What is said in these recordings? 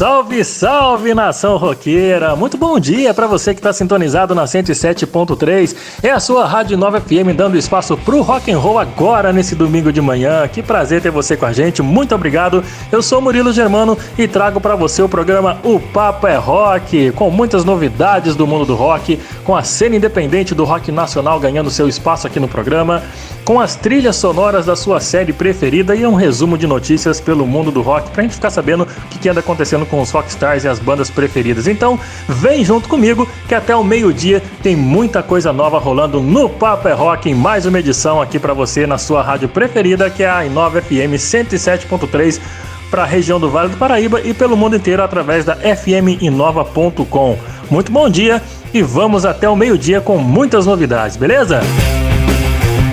Salve, salve nação roqueira! Muito bom dia para você que está sintonizado na 107.3. É a sua Rádio Nova FM dando espaço pro rock and roll agora nesse domingo de manhã. Que prazer ter você com a gente. Muito obrigado. Eu sou Murilo Germano e trago para você o programa O Papo é Rock, com muitas novidades do mundo do rock, com a cena independente do rock nacional ganhando seu espaço aqui no programa, com as trilhas sonoras da sua série preferida e um resumo de notícias pelo mundo do rock pra gente ficar sabendo o que anda acontecendo com os rockstars e as bandas preferidas. Então, vem junto comigo que até o meio-dia tem muita coisa nova rolando no Papo é Rock em mais uma edição aqui para você na sua rádio preferida, que é a Inova FM 107.3 para a região do Vale do Paraíba e pelo mundo inteiro através da fminova.com. Muito bom dia e vamos até o meio-dia com muitas novidades, beleza?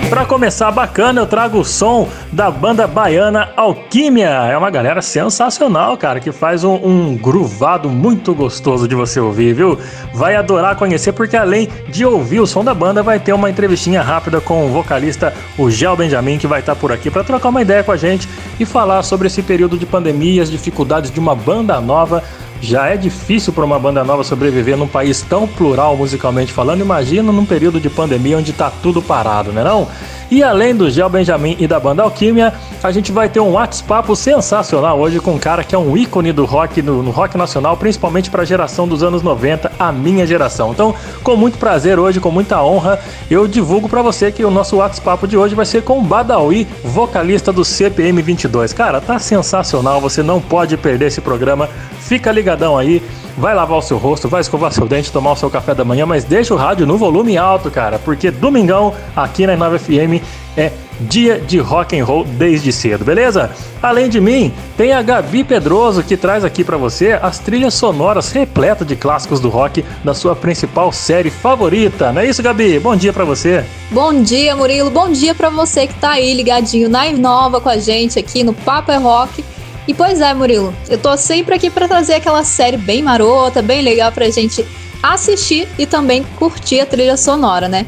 Para começar bacana, eu trago o som da banda baiana Alquímia. É uma galera sensacional, cara, que faz um, um gruvado muito gostoso de você ouvir, viu? Vai adorar conhecer, porque além de ouvir o som da banda, vai ter uma entrevistinha rápida com o vocalista, o Gel Benjamin, que vai estar por aqui para trocar uma ideia com a gente e falar sobre esse período de pandemia, as dificuldades de uma banda nova já é difícil para uma banda nova sobreviver num país tão plural musicalmente falando. Imagina num período de pandemia onde está tudo parado, né não? E além do Gel Benjamin e da banda Alquimia, a gente vai ter um WhatsApp sensacional hoje com um cara que é um ícone do rock, no, no rock nacional, principalmente para a geração dos anos 90, a minha geração. Então, com muito prazer hoje, com muita honra, eu divulgo para você que o nosso WhatsApp de hoje vai ser com o Badawi, vocalista do CPM 22. Cara, tá sensacional, você não pode perder esse programa. Fica ligadão aí vai lavar o seu rosto, vai escovar seu dente, tomar o seu café da manhã, mas deixa o rádio no volume alto, cara, porque domingão aqui na 9 FM é dia de rock and roll desde cedo, beleza? Além de mim, tem a Gabi Pedroso que traz aqui para você as trilhas sonoras repletas de clássicos do rock da sua principal série favorita. Não é isso, Gabi? Bom dia para você. Bom dia, Murilo. Bom dia para você que tá aí ligadinho na Inova com a gente aqui no Papo é Rock. E pois é, Murilo, eu tô sempre aqui para trazer aquela série bem marota, bem legal pra gente assistir e também curtir a trilha sonora, né?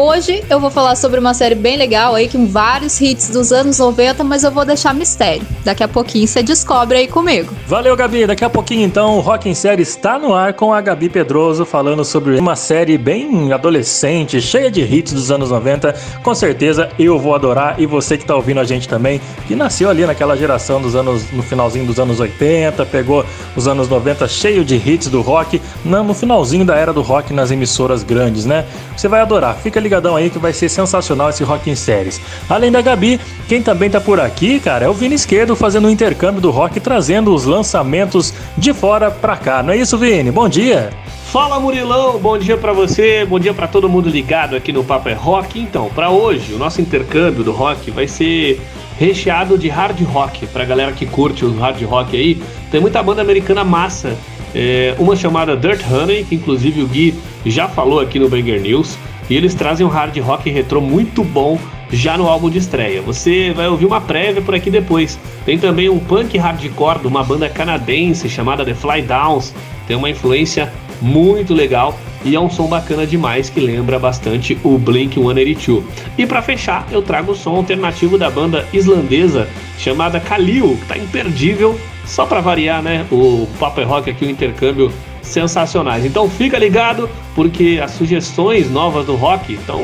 Hoje eu vou falar sobre uma série bem legal aí, com vários hits dos anos 90, mas eu vou deixar mistério. Daqui a pouquinho você descobre aí comigo. Valeu, Gabi. Daqui a pouquinho, então, o Rock em Série está no ar com a Gabi Pedroso falando sobre uma série bem adolescente, cheia de hits dos anos 90. Com certeza eu vou adorar e você que está ouvindo a gente também, que nasceu ali naquela geração dos anos, no finalzinho dos anos 80, pegou os anos 90 cheio de hits do rock, no finalzinho da era do rock nas emissoras grandes, né? Você vai adorar. Fica ligadão aí que vai ser sensacional esse Rock em Séries. Além da Gabi, quem também tá por aqui, cara, é o Vini Esquerdo fazendo um intercâmbio do rock, trazendo os lançamentos de fora pra cá. Não é isso, Vini? Bom dia! Fala Murilão, bom dia para você, bom dia para todo mundo ligado aqui no Papo é Rock. Então, para hoje, o nosso intercâmbio do rock vai ser recheado de hard rock, pra galera que curte o hard rock aí. Tem muita banda americana massa, é, uma chamada Dirt Honey, que inclusive o Gui já falou aqui no Banger News. E eles trazem um hard rock retrô muito bom já no álbum de estreia. Você vai ouvir uma prévia por aqui depois. Tem também um punk hardcore de uma banda canadense chamada The Fly Downs. Tem uma influência muito legal e é um som bacana demais que lembra bastante o Blink 182. E para fechar, eu trago o som alternativo da banda islandesa chamada Kalil, que tá imperdível, só para variar, né? O Paper Rock aqui o intercâmbio sensacionais. Então fica ligado, porque as sugestões novas do rock estão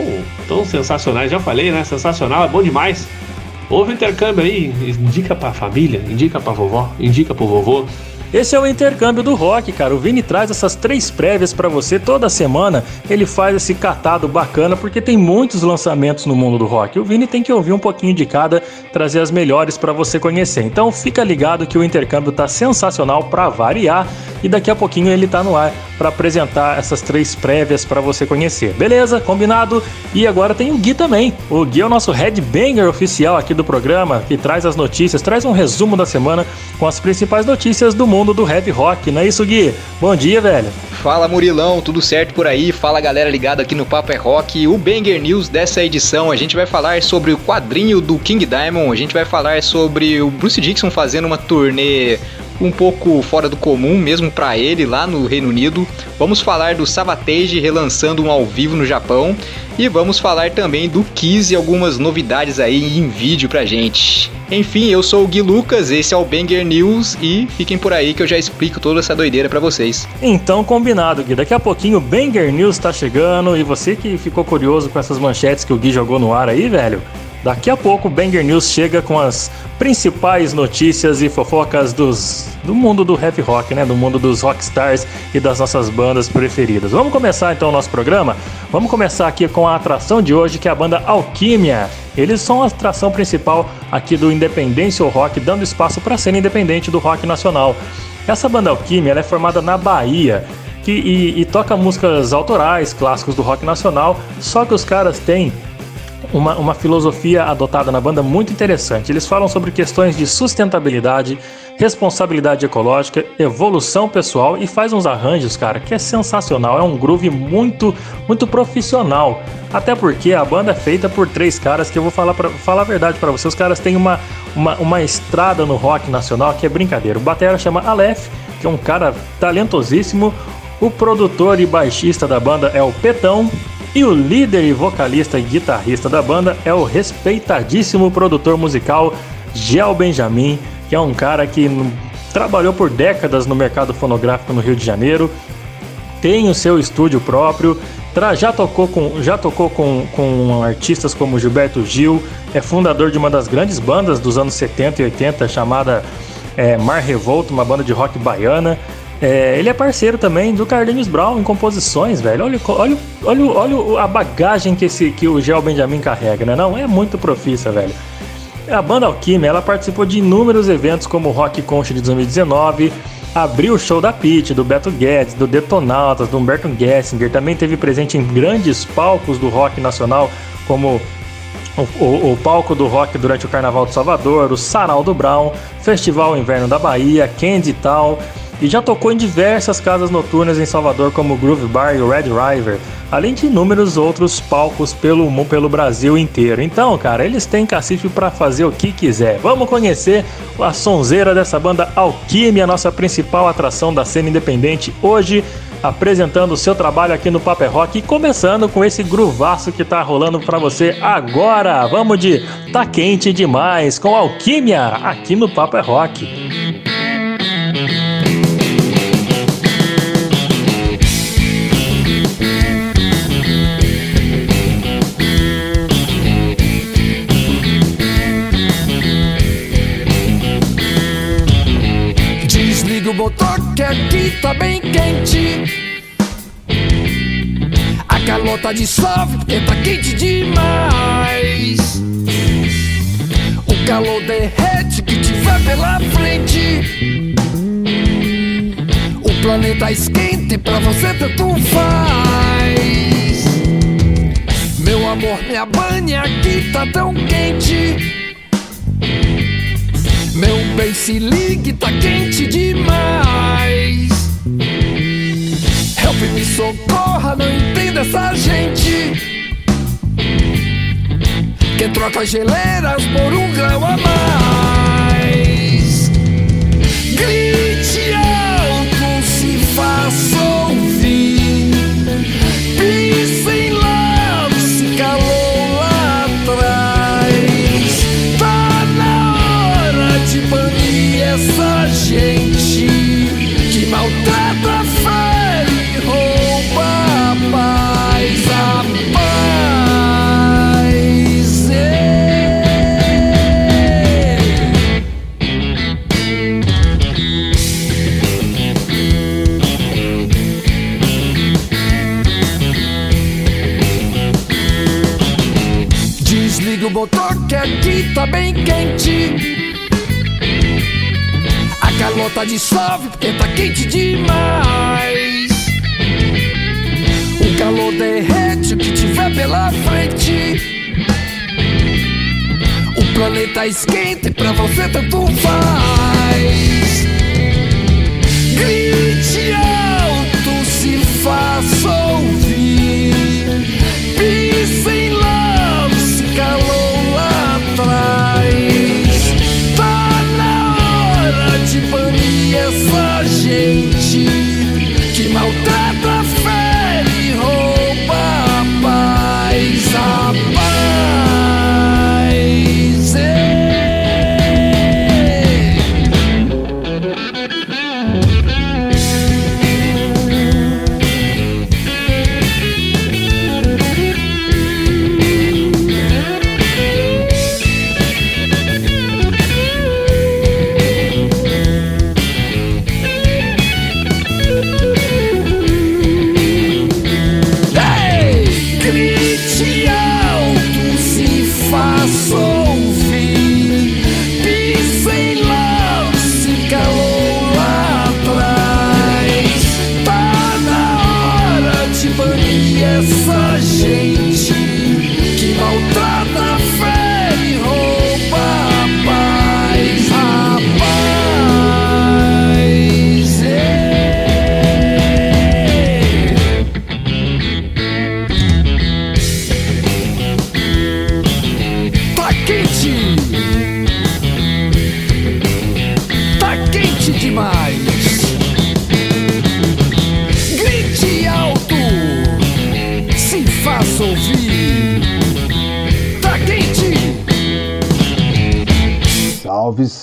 tão sensacionais. Já falei, né? Sensacional, é bom demais. Houve intercâmbio aí, indica pra família, indica pra vovó, indica pro vovô. Esse é o intercâmbio do rock, cara. O Vini traz essas três prévias para você toda semana. Ele faz esse catado bacana porque tem muitos lançamentos no mundo do rock. O Vini tem que ouvir um pouquinho de cada, trazer as melhores para você conhecer. Então fica ligado que o intercâmbio tá sensacional para variar e daqui a pouquinho ele tá no ar para apresentar essas três prévias para você conhecer. Beleza? Combinado? E agora tem o Gui também. O Gui é o nosso headbanger oficial aqui do programa, que traz as notícias, traz um resumo da semana com as principais notícias do mundo mundo do heavy rock, não é isso, Gui? Bom dia, velho. Fala Murilão, tudo certo por aí? Fala galera ligada aqui no Papo é Rock. O Banger News dessa edição, a gente vai falar sobre o quadrinho do King Diamond, a gente vai falar sobre o Bruce Dixon fazendo uma turnê um pouco fora do comum, mesmo para ele, lá no Reino Unido. Vamos falar do Savatage relançando um ao vivo no Japão. E vamos falar também do Kiss e algumas novidades aí em vídeo pra gente. Enfim, eu sou o Gui Lucas, esse é o Banger News e fiquem por aí que eu já explico toda essa doideira para vocês. Então, combinado, Gui. Daqui a pouquinho o Banger News tá chegando e você que ficou curioso com essas manchetes que o Gui jogou no ar aí, velho, Daqui a pouco o Banger News chega com as principais notícias e fofocas dos, do mundo do rap rock, né? Do mundo dos rockstars e das nossas bandas preferidas. Vamos começar então o nosso programa? Vamos começar aqui com a atração de hoje, que é a banda Alquimia. Eles são a atração principal aqui do Independência Rock, dando espaço para cena independente do rock nacional. Essa banda Alquimia é formada na Bahia que, e, e toca músicas autorais, clássicos do rock nacional, só que os caras têm uma, uma filosofia adotada na banda muito interessante. Eles falam sobre questões de sustentabilidade, responsabilidade ecológica, evolução pessoal e faz uns arranjos, cara, que é sensacional. É um groove muito, muito profissional. Até porque a banda é feita por três caras que eu vou falar, pra, falar a verdade para vocês. Os caras têm uma, uma, uma estrada no rock nacional que é brincadeira. O batera chama Aleph, que é um cara talentosíssimo. O produtor e baixista da banda é o Petão, e o líder e vocalista e guitarrista da banda é o respeitadíssimo produtor musical Gel Benjamin, que é um cara que trabalhou por décadas no mercado fonográfico no Rio de Janeiro, tem o seu estúdio próprio, já tocou com, já tocou com, com artistas como Gilberto Gil, é fundador de uma das grandes bandas dos anos 70 e 80 chamada é, Mar Revolto, uma banda de rock baiana. É, ele é parceiro também do Carlinhos Brown em composições, velho. Olha, olha, olha, olha a bagagem que, esse, que o Gel Benjamin carrega, né? Não, é muito profissa, velho. A banda Alquimia, ela participou de inúmeros eventos como o Rock Concha de 2019, abriu o show da Pete, do Beto Guedes, do Detonautas, do Humberto Gessinger, também teve presente em grandes palcos do rock nacional, como o, o, o, palco do rock durante o Carnaval de Salvador, o Sarau do Brown, Festival Inverno da Bahia, Candy Tal e já tocou em diversas casas noturnas em Salvador, como o Groove Bar e o Red River, além de inúmeros outros palcos pelo, pelo Brasil inteiro. Então, cara, eles têm cacife para fazer o que quiser. Vamos conhecer a sonzeira dessa banda Alquimia, nossa principal atração da cena independente hoje, apresentando o seu trabalho aqui no Paper Rock e começando com esse gruvaço que tá rolando para você agora. Vamos de Tá Quente Demais com Alquimia aqui no Paper Rock. Aqui tá bem quente. A calota dissolve porque tá quente demais. O calor derrete que tiver pela frente. O planeta esquenta e pra você tanto faz. Meu amor, minha banha aqui tá tão quente. Meu bem, se ligue, tá quente demais. Help me socorra, não entenda essa gente. Que troca geleiras por um grau a mais. Grite alto, se faça ouvir. Tá bem quente. A calota dissolve porque tá quente demais. O calor derrete o que tiver pela frente. O planeta esquenta e pra você tanto faz. Grite alto, se faça ouvir. de banir essa gente que maltrata a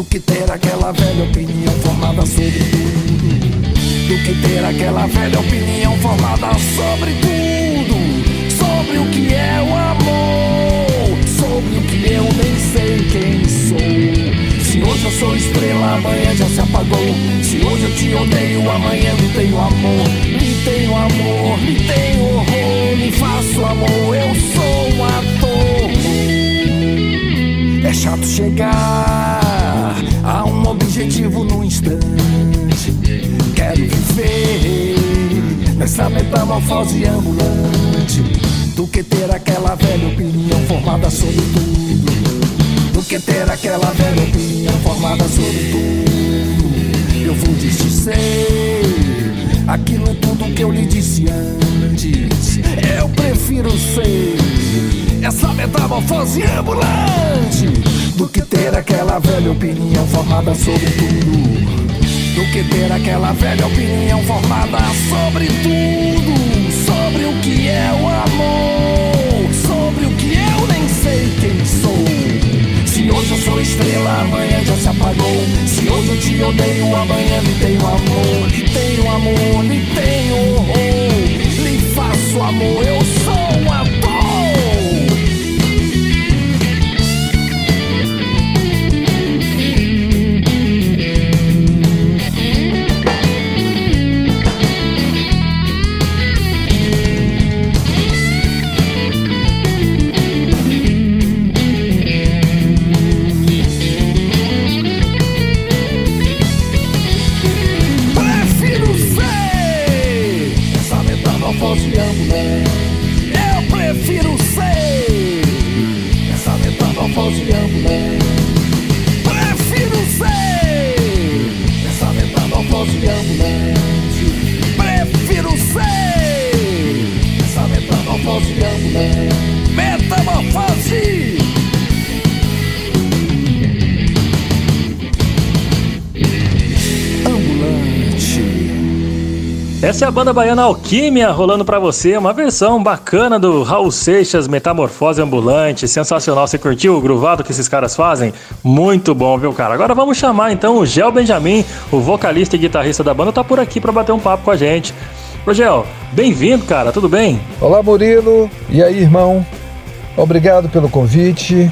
do que ter aquela velha opinião formada sobre tudo. Do que ter aquela velha opinião formada sobre tudo. Sobre o que é o amor. Sobre o que eu nem sei quem sou. Se hoje eu sou estrela, amanhã já se apagou. Se hoje eu te odeio, amanhã me tenho amor. Me tenho amor, me tenho horror. Me faço amor, eu sou um ator. É chato chegar Há um objetivo no instante. Quero viver nessa metamorfose ambulante. Do que ter aquela velha opinião formada sobre tudo. Do que ter aquela velha opinião formada sobre tudo. Eu vou dizer aquilo tudo que eu lhe disse antes. Eu prefiro ser essa metamorfose ambulante do que ter aquela velha opinião formada sobre tudo. Do que ter aquela velha opinião formada sobre tudo. Sobre o que é o amor. Sobre o que eu nem sei quem sou. Se hoje eu sou estrela, amanhã já se apagou. Se hoje eu te odeio, amanhã me tenho amor. Lhe tenho amor, lhe tenho horror. Lhe faço amor, eu sou a banda baiana Alquímia rolando para você, uma versão bacana do Raul Seixas, Metamorfose Ambulante, sensacional. Você curtiu o gruvado que esses caras fazem? Muito bom, viu, cara? Agora vamos chamar então o Gel Benjamin, o vocalista e guitarrista da banda, tá por aqui para bater um papo com a gente. Ô Gel, bem-vindo, cara, tudo bem? Olá, Murilo. E aí, irmão? Obrigado pelo convite.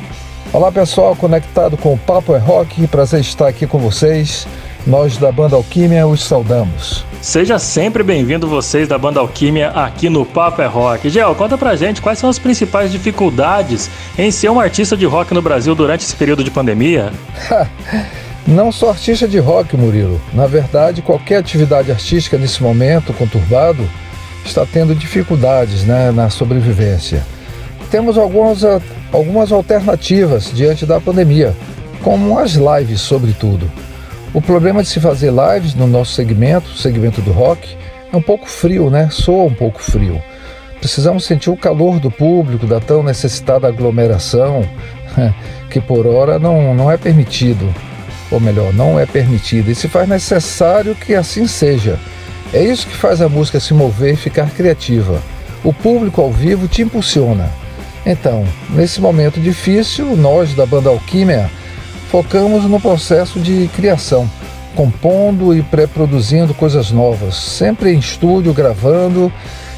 Olá, pessoal conectado com o Papo é Rock. Prazer estar aqui com vocês. Nós da banda Alquímia os saudamos. Seja sempre bem-vindo vocês da banda Alquímia aqui no Papo é Rock. Gel, conta pra gente quais são as principais dificuldades em ser um artista de rock no Brasil durante esse período de pandemia? Não só artista de rock, Murilo. Na verdade, qualquer atividade artística nesse momento conturbado está tendo dificuldades né, na sobrevivência. Temos algumas, algumas alternativas diante da pandemia, como as lives, sobretudo. O problema de se fazer lives no nosso segmento, segmento do rock, é um pouco frio, né? Soa um pouco frio. Precisamos sentir o calor do público, da tão necessitada aglomeração, que por hora não, não é permitido. Ou melhor, não é permitido. E se faz necessário que assim seja. É isso que faz a música se mover e ficar criativa. O público ao vivo te impulsiona. Então, nesse momento difícil, nós da banda Alquímia focamos no processo de criação, compondo e pré-produzindo coisas novas, sempre em estúdio, gravando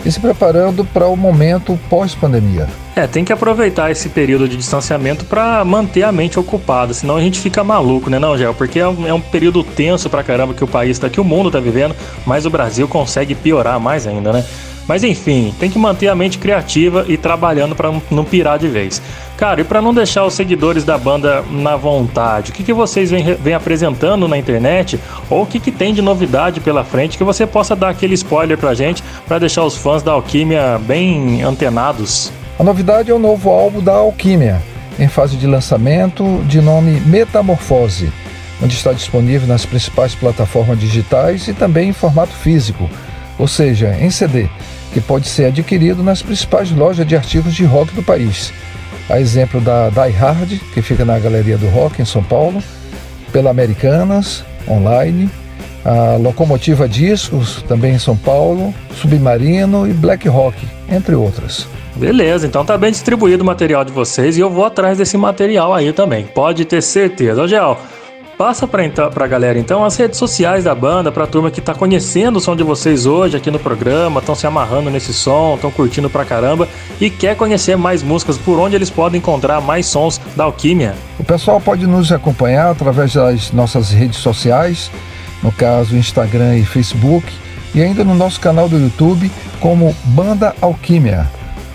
e se preparando para o momento pós-pandemia. É, tem que aproveitar esse período de distanciamento para manter a mente ocupada, senão a gente fica maluco, né, não, Gel? Porque é um, é um período tenso pra caramba que o país tá, que o mundo tá vivendo, mas o Brasil consegue piorar mais ainda, né? Mas enfim, tem que manter a mente criativa e trabalhando para não pirar de vez. Cara, e para não deixar os seguidores da banda na vontade, o que, que vocês vêm, apresentando na internet ou o que, que tem de novidade pela frente que você possa dar aquele spoiler pra gente para deixar os fãs da Alquimia bem antenados? A novidade é o novo álbum da Alquimia, em fase de lançamento, de nome Metamorfose, onde está disponível nas principais plataformas digitais e também em formato físico, ou seja, em CD, que pode ser adquirido nas principais lojas de artigos de rock do país. A exemplo da Die Hard, que fica na Galeria do Rock em São Paulo, pela Americanas, online, a Locomotiva Discos, também em São Paulo, Submarino e Black Rock, entre outras. Beleza, então tá bem distribuído o material de vocês e eu vou atrás desse material aí também, pode ter certeza. Ô, passa pra, então, pra galera então as redes sociais da banda, pra turma que tá conhecendo o som de vocês hoje aqui no programa, estão se amarrando nesse som, estão curtindo pra caramba e quer conhecer mais músicas, por onde eles podem encontrar mais sons da Alquimia. O pessoal pode nos acompanhar através das nossas redes sociais, no caso Instagram e Facebook, e ainda no nosso canal do YouTube como Banda Alquimia.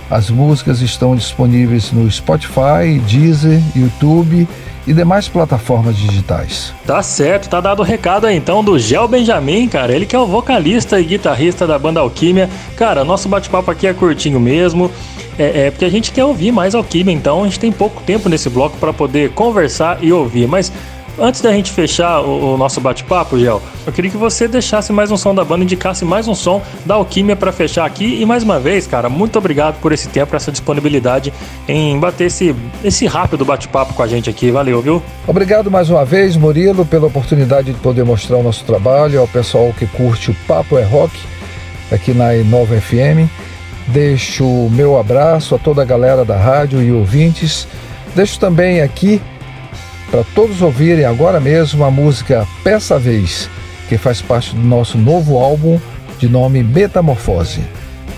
As músicas estão disponíveis no Spotify, Deezer, YouTube e demais plataformas digitais. Tá certo, tá dado o recado aí então do Gel Benjamin, cara. Ele que é o vocalista e guitarrista da banda Alquimia. Cara, nosso bate-papo aqui é curtinho mesmo. É, é, porque a gente quer ouvir mais Alquimia, então a gente tem pouco tempo nesse bloco para poder conversar e ouvir. Mas Antes da gente fechar o, o nosso bate-papo, Gel, eu queria que você deixasse mais um som da banda, indicasse mais um som da Alquimia para fechar aqui. E mais uma vez, cara, muito obrigado por esse tempo, essa disponibilidade em bater esse, esse rápido bate-papo com a gente aqui. Valeu, viu? Obrigado mais uma vez, Murilo, pela oportunidade de poder mostrar o nosso trabalho ao pessoal que curte o Papo é Rock aqui na Nova FM. Deixo o meu abraço a toda a galera da rádio e ouvintes. Deixo também aqui para todos ouvirem agora mesmo a música Peça Vez, que faz parte do nosso novo álbum de nome Metamorfose.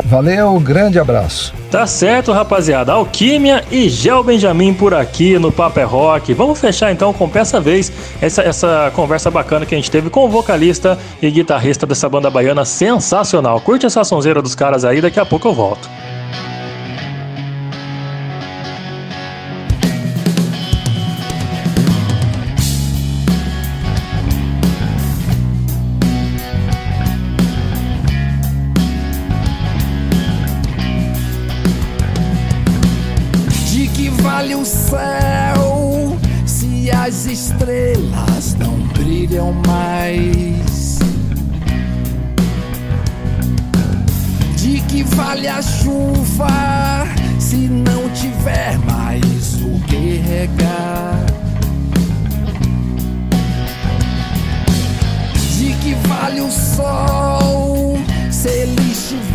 Valeu, grande abraço. Tá certo, rapaziada. Alquímia e Gel Benjamin por aqui no Paper é Rock. Vamos fechar então com Peça Vez, essa, essa conversa bacana que a gente teve com o vocalista e guitarrista dessa banda baiana sensacional. Curte essa sonzeira dos caras aí, daqui a pouco eu volto.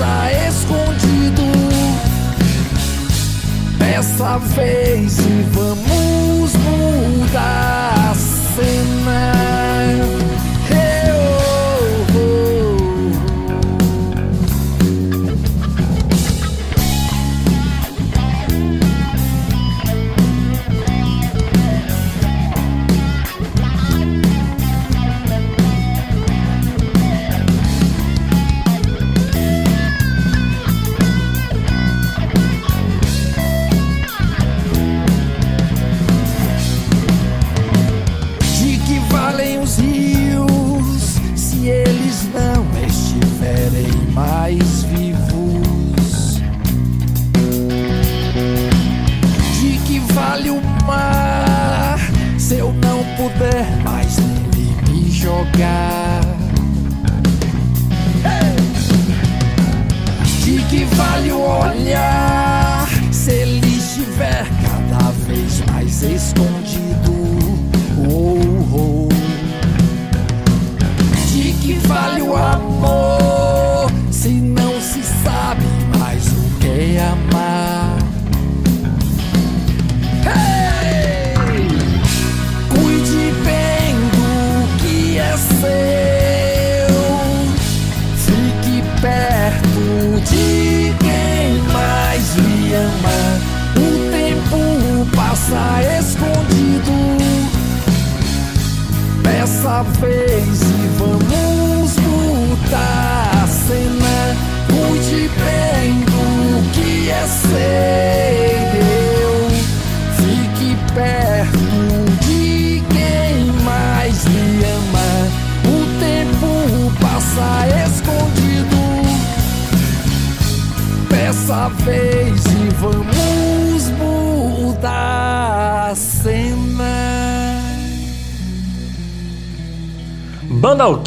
passa escondido. Dessa vez e vamos mudar a cena.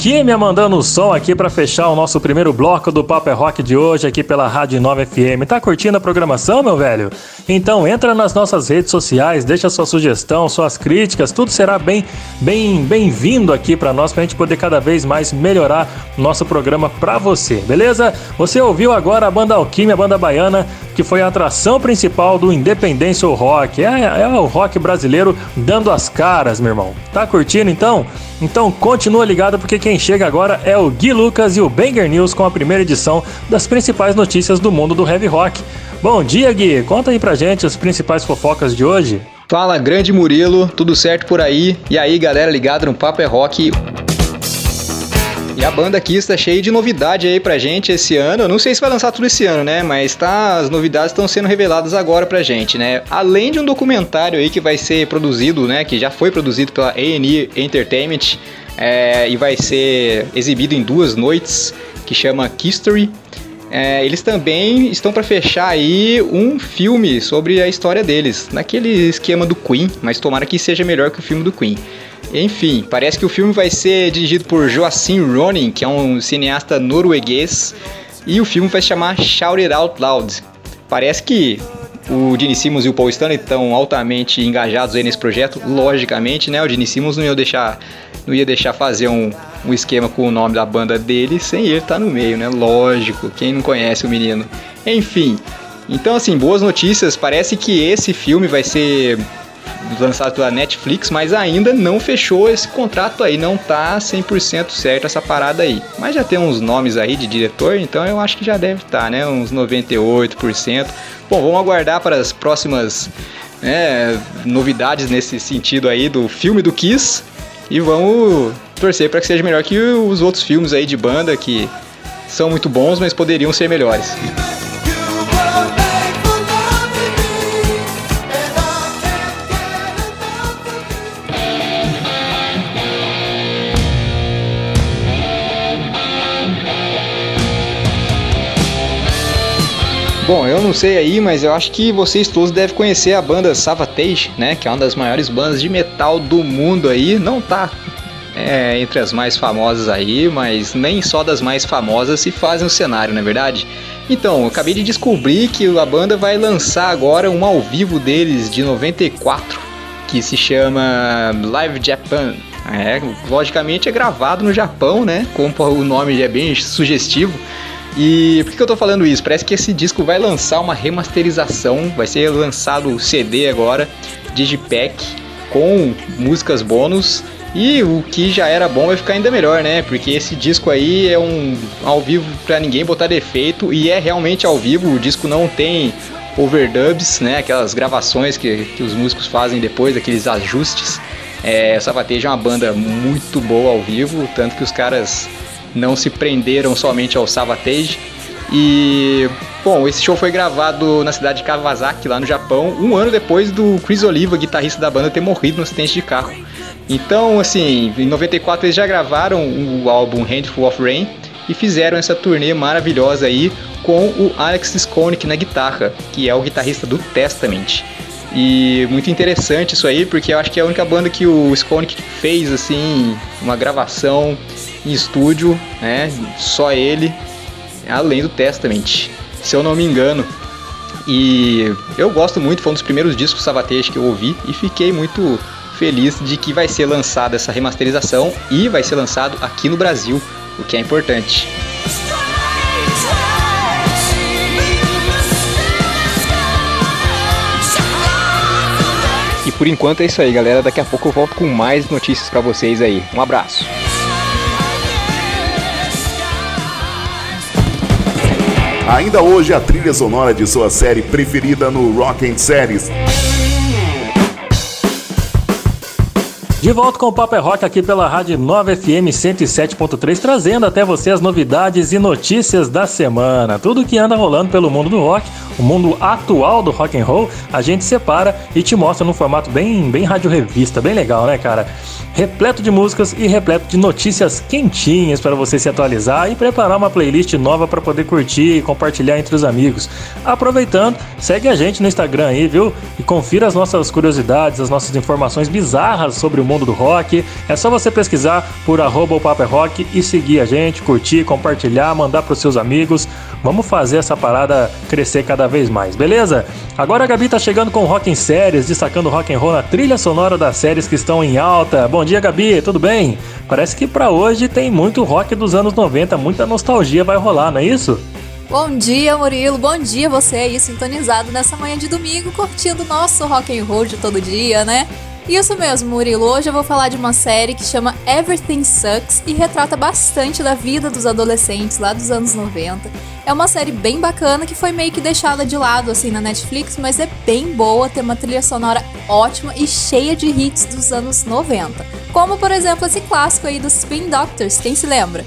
Banda Alquímia mandando o som aqui para fechar o nosso primeiro bloco do Papo é Rock de hoje aqui pela Rádio 9 FM. Tá curtindo a programação, meu velho? Então entra nas nossas redes sociais, deixa sua sugestão, suas críticas, tudo será bem bem bem-vindo aqui para nós pra gente poder cada vez mais melhorar nosso programa para você, beleza? Você ouviu agora a Banda Alquímia, a banda baiana, que foi a atração principal do Independência Rock. É, é o rock brasileiro dando as caras, meu irmão. Tá curtindo então? Então continua ligado porque quem chega agora é o Gui Lucas e o Banger News com a primeira edição das principais notícias do mundo do heavy rock. Bom dia, Gui. Conta aí pra gente as principais fofocas de hoje. Fala, grande Murilo, tudo certo por aí? E aí, galera ligada no Papo é Rock. E a banda aqui está cheia de novidade aí pra gente esse ano. Eu não sei se vai lançar tudo esse ano, né? Mas tá, as novidades estão sendo reveladas agora pra gente, né? Além de um documentário aí que vai ser produzido, né? Que já foi produzido pela A&E Entertainment é, e vai ser exibido em duas noites, que chama History. É, eles também estão para fechar aí um filme sobre a história deles, naquele esquema do Queen, mas tomara que seja melhor que o filme do Queen. Enfim, parece que o filme vai ser dirigido por Joachim Ronin, que é um cineasta norueguês, e o filme vai se chamar Shout It Out Loud. Parece que o Gene Simmons e o Paul Stanley estão altamente engajados aí nesse projeto, logicamente, né? O Gene Simmons não ia deixar, não ia deixar fazer um, um esquema com o nome da banda dele sem ele estar tá no meio, né? Lógico, quem não conhece o menino. Enfim, então assim, boas notícias. Parece que esse filme vai ser lançado pela Netflix, mas ainda não fechou esse contrato aí, não tá 100% certo essa parada aí. Mas já tem uns nomes aí de diretor, então eu acho que já deve estar, tá, né? Uns 98%. Bom, vamos aguardar para as próximas né, novidades nesse sentido aí do filme do Kiss e vamos torcer para que seja melhor que os outros filmes aí de banda que são muito bons, mas poderiam ser melhores. Bom, eu não sei aí, mas eu acho que vocês todos devem conhecer a banda Savatage, né? Que é uma das maiores bandas de metal do mundo aí. Não tá é, entre as mais famosas aí, mas nem só das mais famosas se fazem o cenário, não é verdade? Então, eu acabei de descobrir que a banda vai lançar agora um ao vivo deles de 94, que se chama Live Japan. É, logicamente é gravado no Japão, né? Como o nome é bem sugestivo. E por que eu tô falando isso? Parece que esse disco vai lançar uma remasterização, vai ser lançado o CD agora, Digipack, com músicas bônus. E o que já era bom vai ficar ainda melhor, né? Porque esse disco aí é um ao vivo para ninguém botar defeito e é realmente ao vivo. O disco não tem overdubs, né? Aquelas gravações que, que os músicos fazem depois, aqueles ajustes. É, Savateja é uma banda muito boa ao vivo, tanto que os caras não se prenderam somente ao Savatage. E, bom, esse show foi gravado na cidade de Kawasaki, lá no Japão, um ano depois do Chris Oliva, guitarrista da banda, ter morrido no acidente de carro. Então, assim, em 94 eles já gravaram o álbum Handful of Rain e fizeram essa turnê maravilhosa aí com o Alex Skolnick na guitarra, que é o guitarrista do Testament. E muito interessante isso aí, porque eu acho que é a única banda que o Skolnick fez assim uma gravação em estúdio, né? Só ele, além do Testament. se eu não me engano. E eu gosto muito, foi um dos primeiros discos Savatage que eu ouvi e fiquei muito feliz de que vai ser lançada essa remasterização e vai ser lançado aqui no Brasil, o que é importante. Por enquanto é isso aí, galera. Daqui a pouco eu volto com mais notícias para vocês aí. Um abraço. Ainda hoje a trilha sonora de sua série preferida no Rock and Series. De volta com o Papo é Rock aqui pela Rádio 9 FM 107.3, trazendo até você as novidades e notícias da semana. Tudo que anda rolando pelo mundo do rock, o mundo atual do rock and roll, a gente separa e te mostra num formato bem, bem rádio revista, bem legal, né, cara? Repleto de músicas e repleto de notícias quentinhas para você se atualizar e preparar uma playlist nova para poder curtir e compartilhar entre os amigos. Aproveitando, segue a gente no Instagram aí, viu? E confira as nossas curiosidades, as nossas informações bizarras sobre o mundo do rock. É só você pesquisar por arroba o Papo é Rock e seguir a gente, curtir, compartilhar, mandar para os seus amigos. Vamos fazer essa parada crescer cada vez mais, beleza? Agora a Gabi tá chegando com rock em séries, destacando rock and roll na trilha sonora das séries que estão em alta. Bom dia, Gabi, tudo bem? Parece que para hoje tem muito rock dos anos 90, muita nostalgia vai rolar, não é isso? Bom dia, Murilo. Bom dia você aí sintonizado nessa manhã de domingo, curtindo nosso rock and roll de todo dia, né? Isso mesmo, Murilo. Hoje eu vou falar de uma série que chama Everything Sucks e retrata bastante da vida dos adolescentes lá dos anos 90. É uma série bem bacana que foi meio que deixada de lado assim na Netflix, mas é bem boa, tem uma trilha sonora ótima e cheia de hits dos anos 90. Como, por exemplo, esse clássico aí dos Spin Doctors, quem se lembra?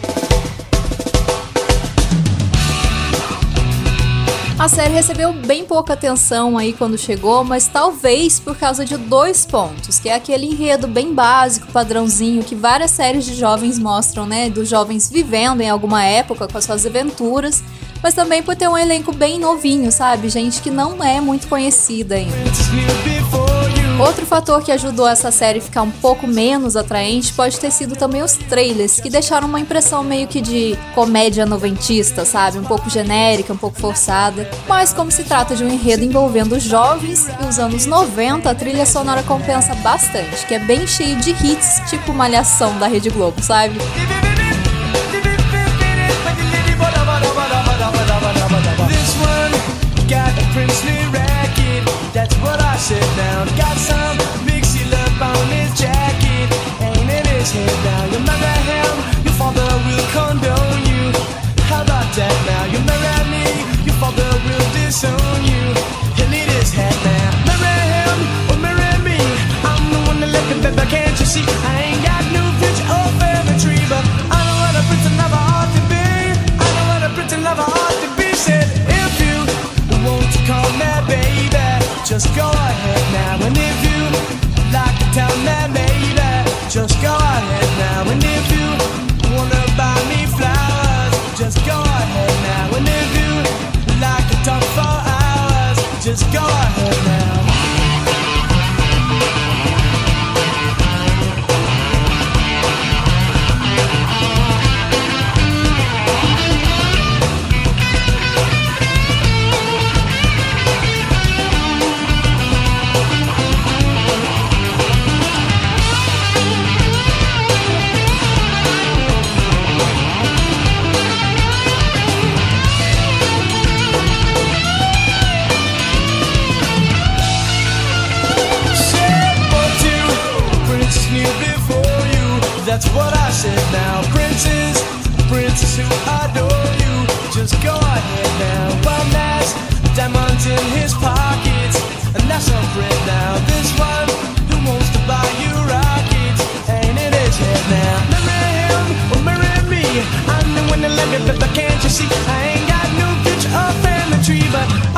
A série recebeu bem pouca atenção aí quando chegou, mas talvez por causa de dois pontos, que é aquele enredo bem básico, padrãozinho que várias séries de jovens mostram, né, dos jovens vivendo em alguma época com as suas aventuras, mas também por ter um elenco bem novinho, sabe? Gente que não é muito conhecida ainda. Outro fator que ajudou essa série ficar um pouco menos atraente pode ter sido também os trailers, que deixaram uma impressão meio que de comédia noventista, sabe? Um pouco genérica, um pouco forçada. Mas como se trata de um enredo envolvendo jovens e os anos 90, a trilha sonora compensa bastante, que é bem cheio de hits, tipo Malhação da Rede Globo, sabe? sit down. Got some. Just go diamonds in his pockets. And that's a friend now. This one who wants to buy you rockets. Ain't in his head now. Marry him or marry me. I'm the one that let me, but can't you see? I ain't got no future or family tree. But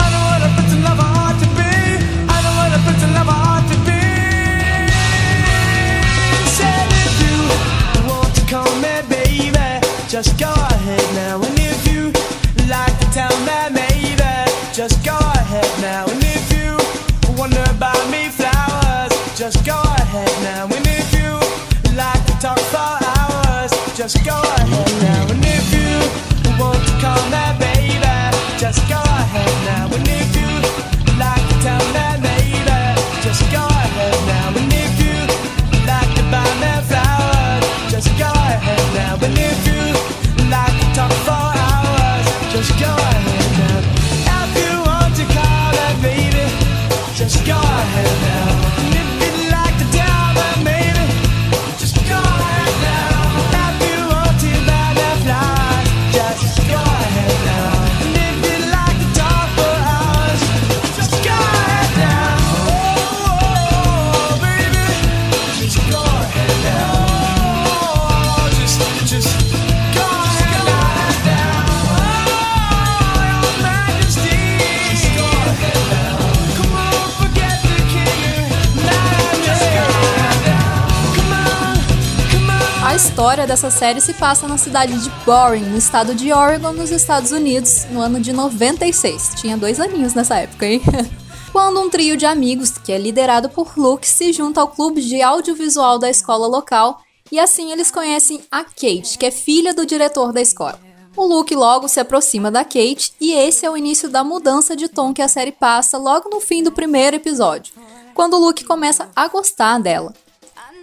dessa série se passa na cidade de Boring, no estado de Oregon, nos Estados Unidos, no ano de 96. Tinha dois aninhos nessa época, hein? Quando um trio de amigos, que é liderado por Luke, se junta ao clube de audiovisual da escola local e assim eles conhecem a Kate, que é filha do diretor da escola. O Luke logo se aproxima da Kate e esse é o início da mudança de tom que a série passa logo no fim do primeiro episódio, quando o Luke começa a gostar dela.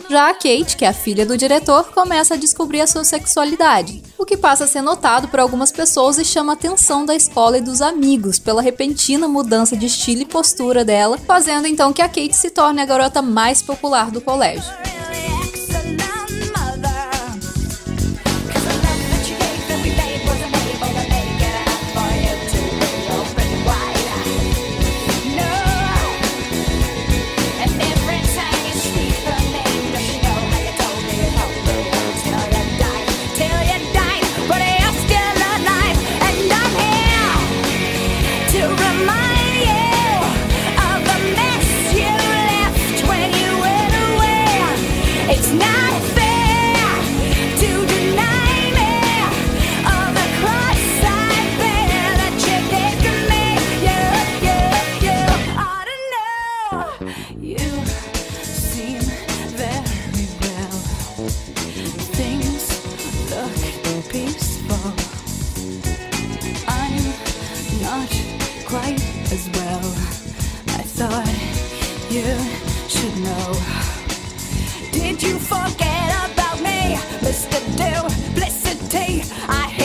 Já a Kate, que é a filha do diretor, começa a descobrir a sua sexualidade, o que passa a ser notado por algumas pessoas e chama a atenção da escola e dos amigos pela repentina mudança de estilo e postura dela, fazendo então que a Kate se torne a garota mais popular do colégio.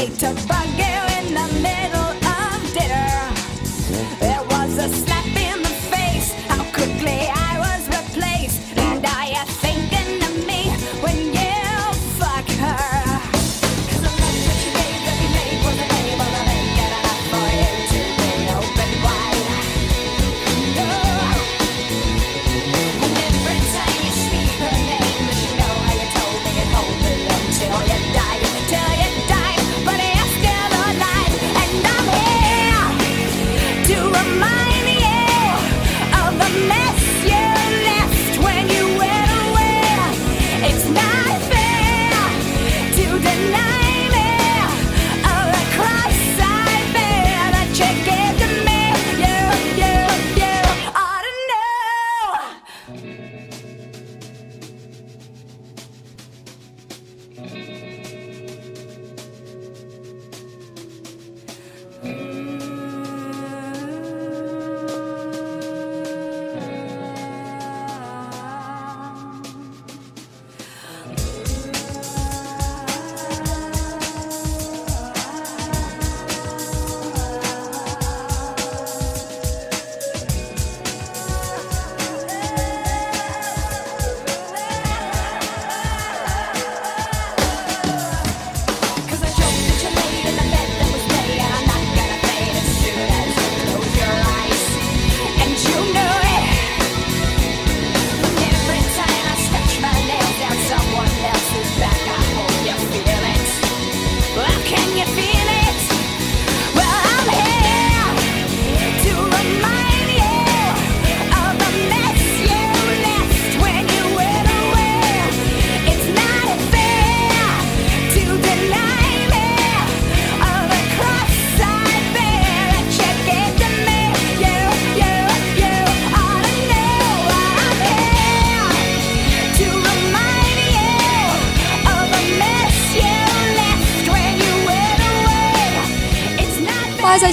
made to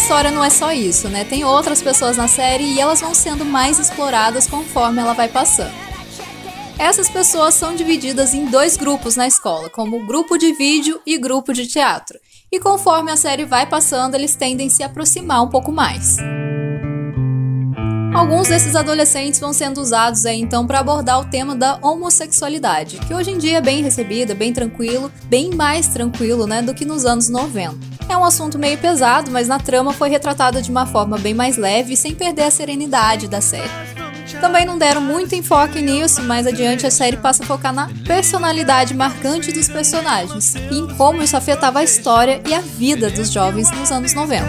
história não é só isso, né? Tem outras pessoas na série e elas vão sendo mais exploradas conforme ela vai passando. Essas pessoas são divididas em dois grupos na escola, como grupo de vídeo e grupo de teatro. E conforme a série vai passando, eles tendem a se aproximar um pouco mais. Alguns desses adolescentes vão sendo usados aí então para abordar o tema da homossexualidade, que hoje em dia é bem recebida, bem tranquilo, bem mais tranquilo, né, do que nos anos 90. É um assunto meio pesado, mas na trama foi retratado de uma forma bem mais leve sem perder a serenidade da série. Também não deram muito enfoque nisso, mas adiante a série passa a focar na personalidade marcante dos personagens e em como isso afetava a história e a vida dos jovens nos anos 90.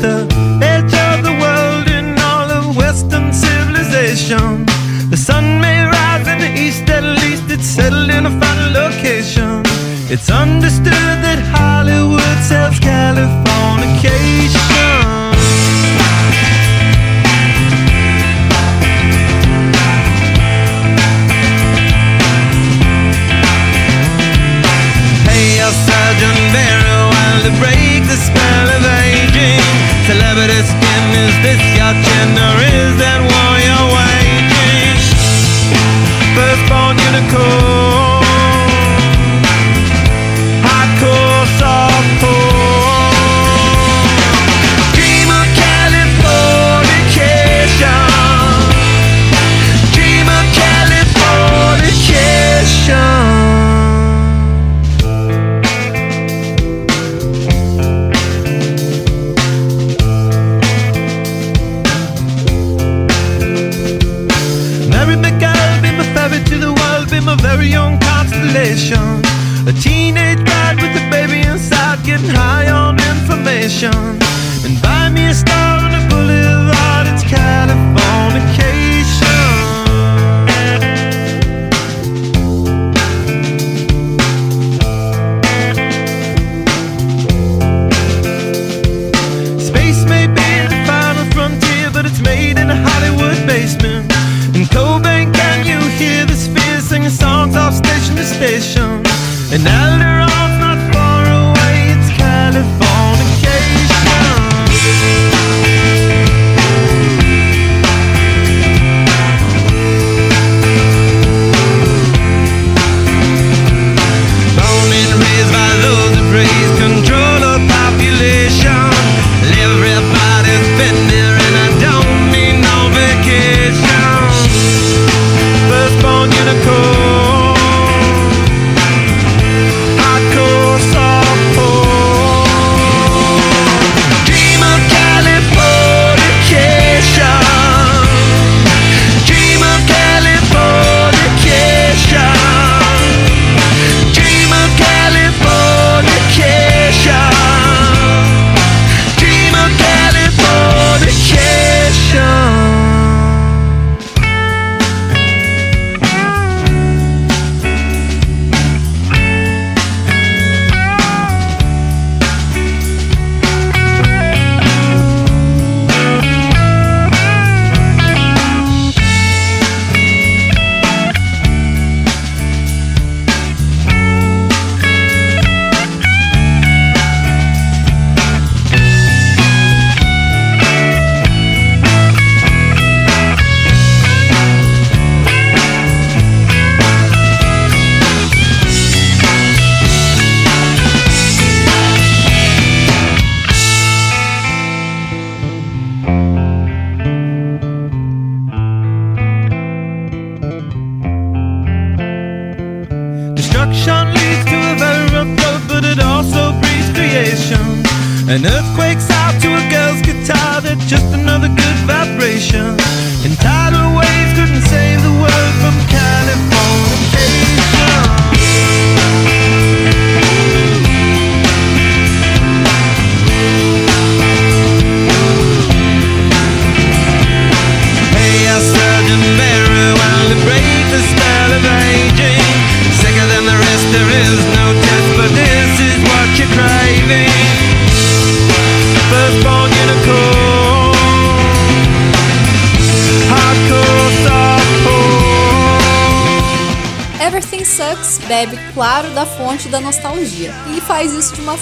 the edge of the world in all of Western civilization. The sun may rise in the east, at least it's settled in a final location. It's understood that. cold. station. A teenage bride with a baby inside, getting high on information.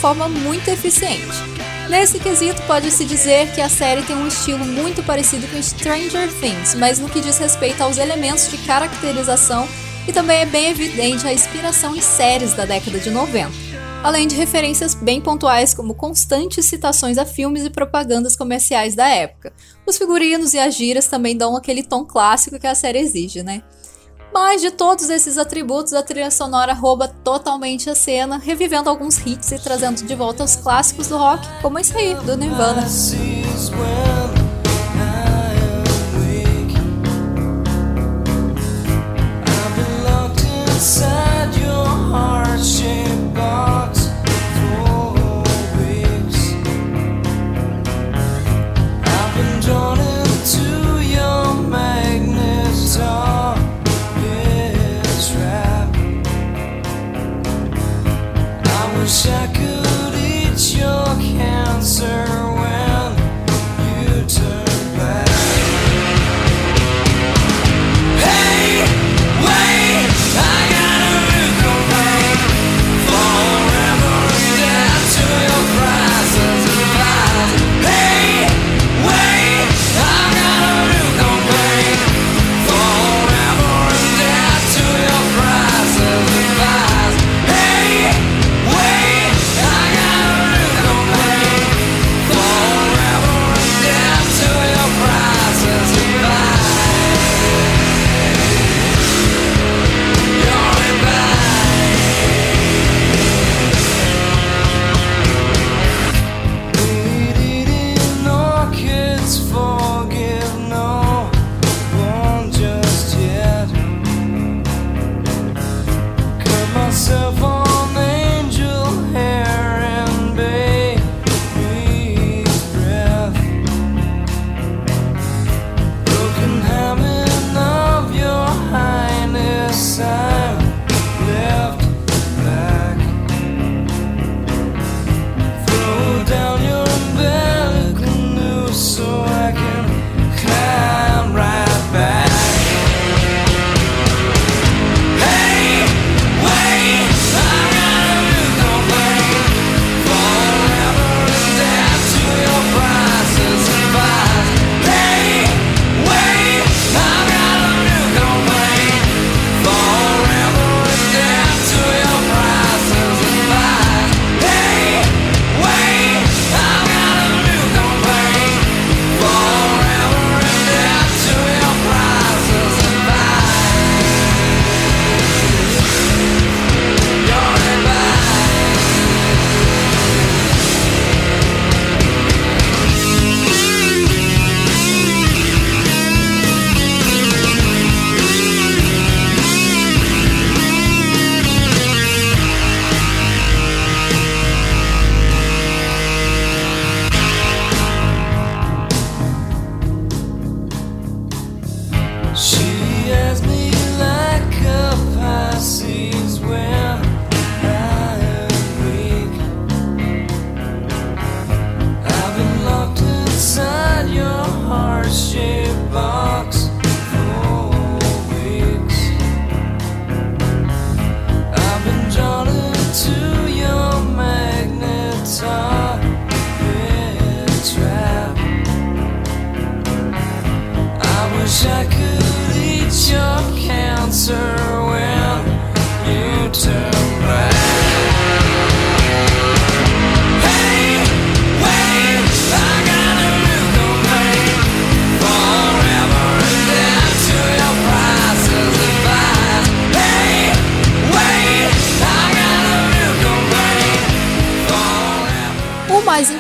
forma muito eficiente. Nesse quesito, pode-se dizer que a série tem um estilo muito parecido com Stranger Things, mas no que diz respeito aos elementos de caracterização, e também é bem evidente a inspiração em séries da década de 90, além de referências bem pontuais como constantes citações a filmes e propagandas comerciais da época. Os figurinos e as gírias também dão aquele tom clássico que a série exige, né? Mas de todos esses atributos, a trilha sonora rouba totalmente a cena, revivendo alguns hits e trazendo de volta os clássicos do rock, como esse aí, do Nirvana. answer.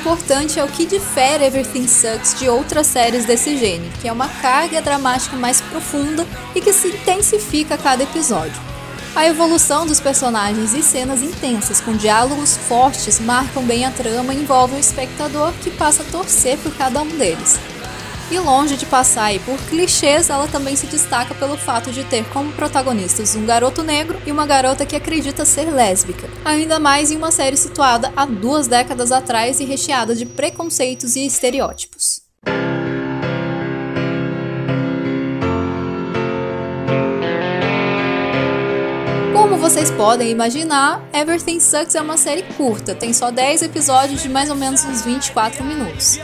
Importante é o que difere Everything Sucks de outras séries desse gênero, que é uma carga dramática mais profunda e que se intensifica a cada episódio. A evolução dos personagens e cenas intensas com diálogos fortes marcam bem a trama e envolvem o espectador que passa a torcer por cada um deles. E longe de passar por clichês, ela também se destaca pelo fato de ter como protagonistas um garoto negro e uma garota que acredita ser lésbica, ainda mais em uma série situada há duas décadas atrás e recheada de preconceitos e estereótipos. vocês podem imaginar, Everything Sucks é uma série curta, tem só 10 episódios de mais ou menos uns 24 minutos.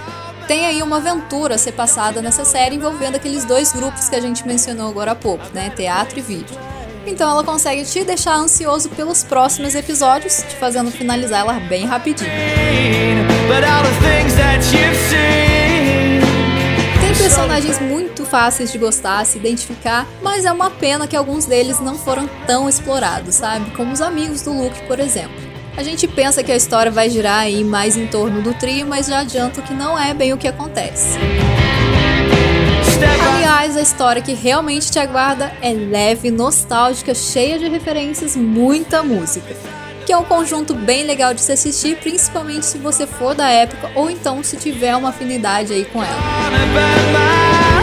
Tem aí uma aventura a ser passada nessa série envolvendo aqueles dois grupos que a gente mencionou agora há pouco, né? Teatro e vídeo. Então ela consegue te deixar ansioso pelos próximos episódios, te fazendo finalizar ela bem rapidinho. Tem personagens muito fáceis de gostar, se identificar, mas é uma pena que alguns deles não foram tão explorados, sabe? Como os amigos do Luke, por exemplo. A gente pensa que a história vai girar aí mais em torno do trio, mas já adianto que não é bem o que acontece. Aliás, a história que realmente te aguarda é leve, nostálgica, cheia de referências, muita música. Que é um conjunto bem legal de se assistir, principalmente se você for da época ou então se tiver uma afinidade aí com ela.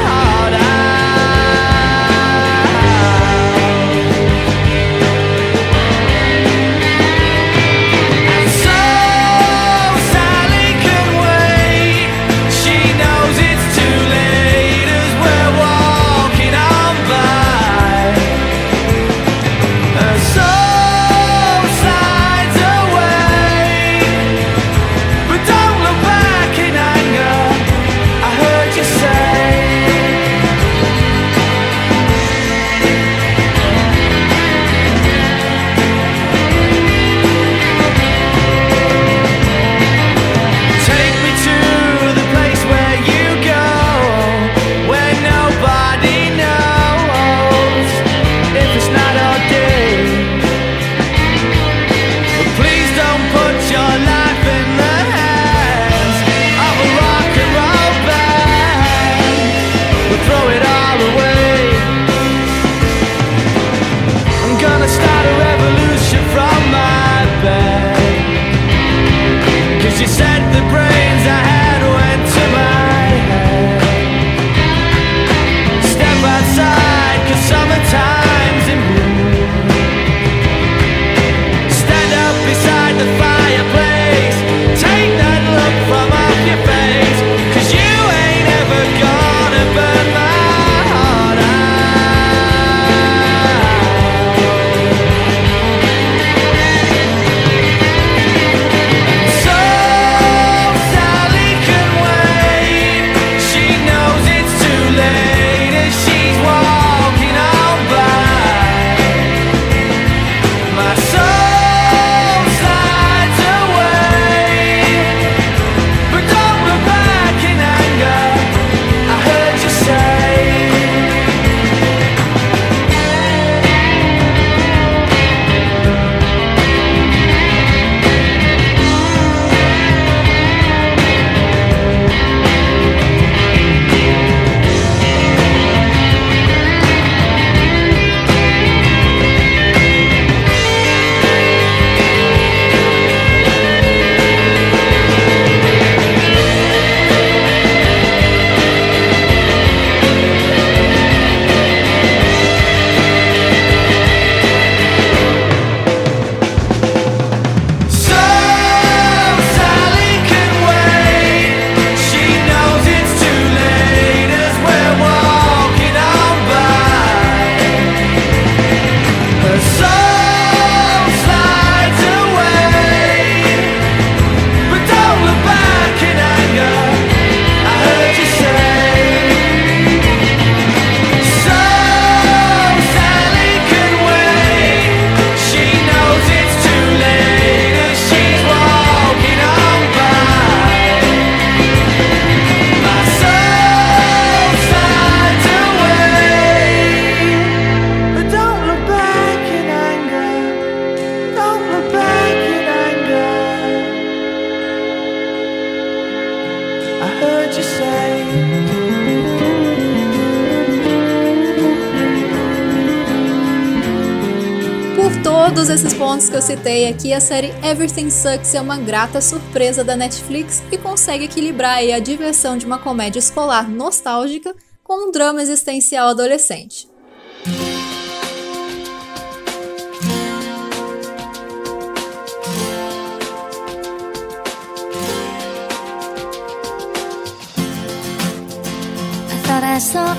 Citei aqui, a série Everything Sucks é uma grata surpresa da Netflix e consegue equilibrar a diversão de uma comédia escolar nostálgica com um drama existencial adolescente.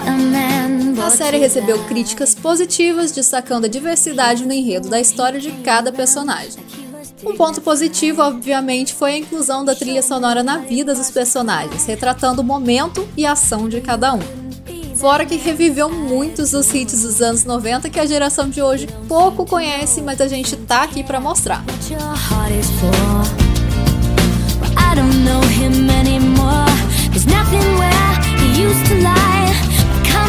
A série recebeu críticas positivas, destacando a diversidade no enredo da história de cada personagem. Um ponto positivo, obviamente, foi a inclusão da trilha sonora na vida dos personagens, retratando o momento e a ação de cada um. Fora que reviveu muitos dos hits dos anos 90 que a geração de hoje pouco conhece, mas a gente tá aqui para mostrar. I nothing where he used to lie.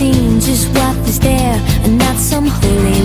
Seen just what is there and not some holy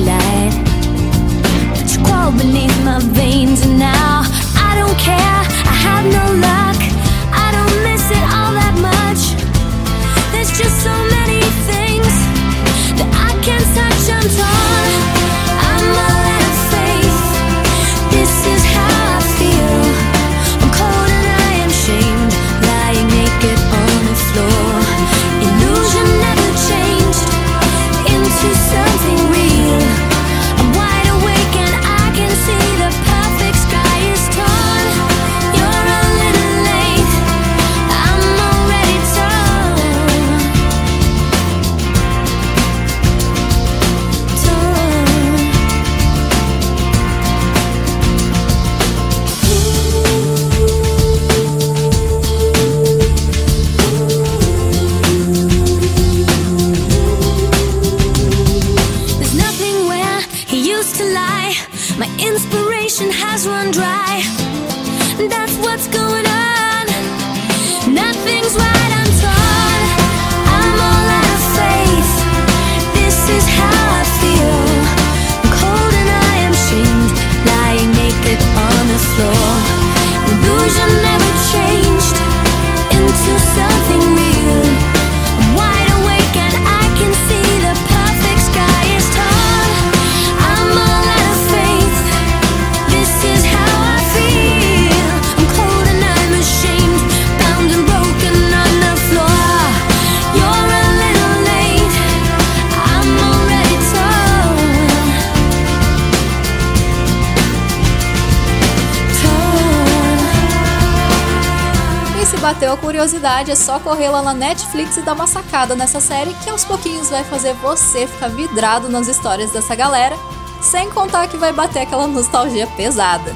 é só correr lá na Netflix e dar uma sacada nessa série que aos pouquinhos vai fazer você ficar vidrado nas histórias dessa galera, sem contar que vai bater aquela nostalgia pesada.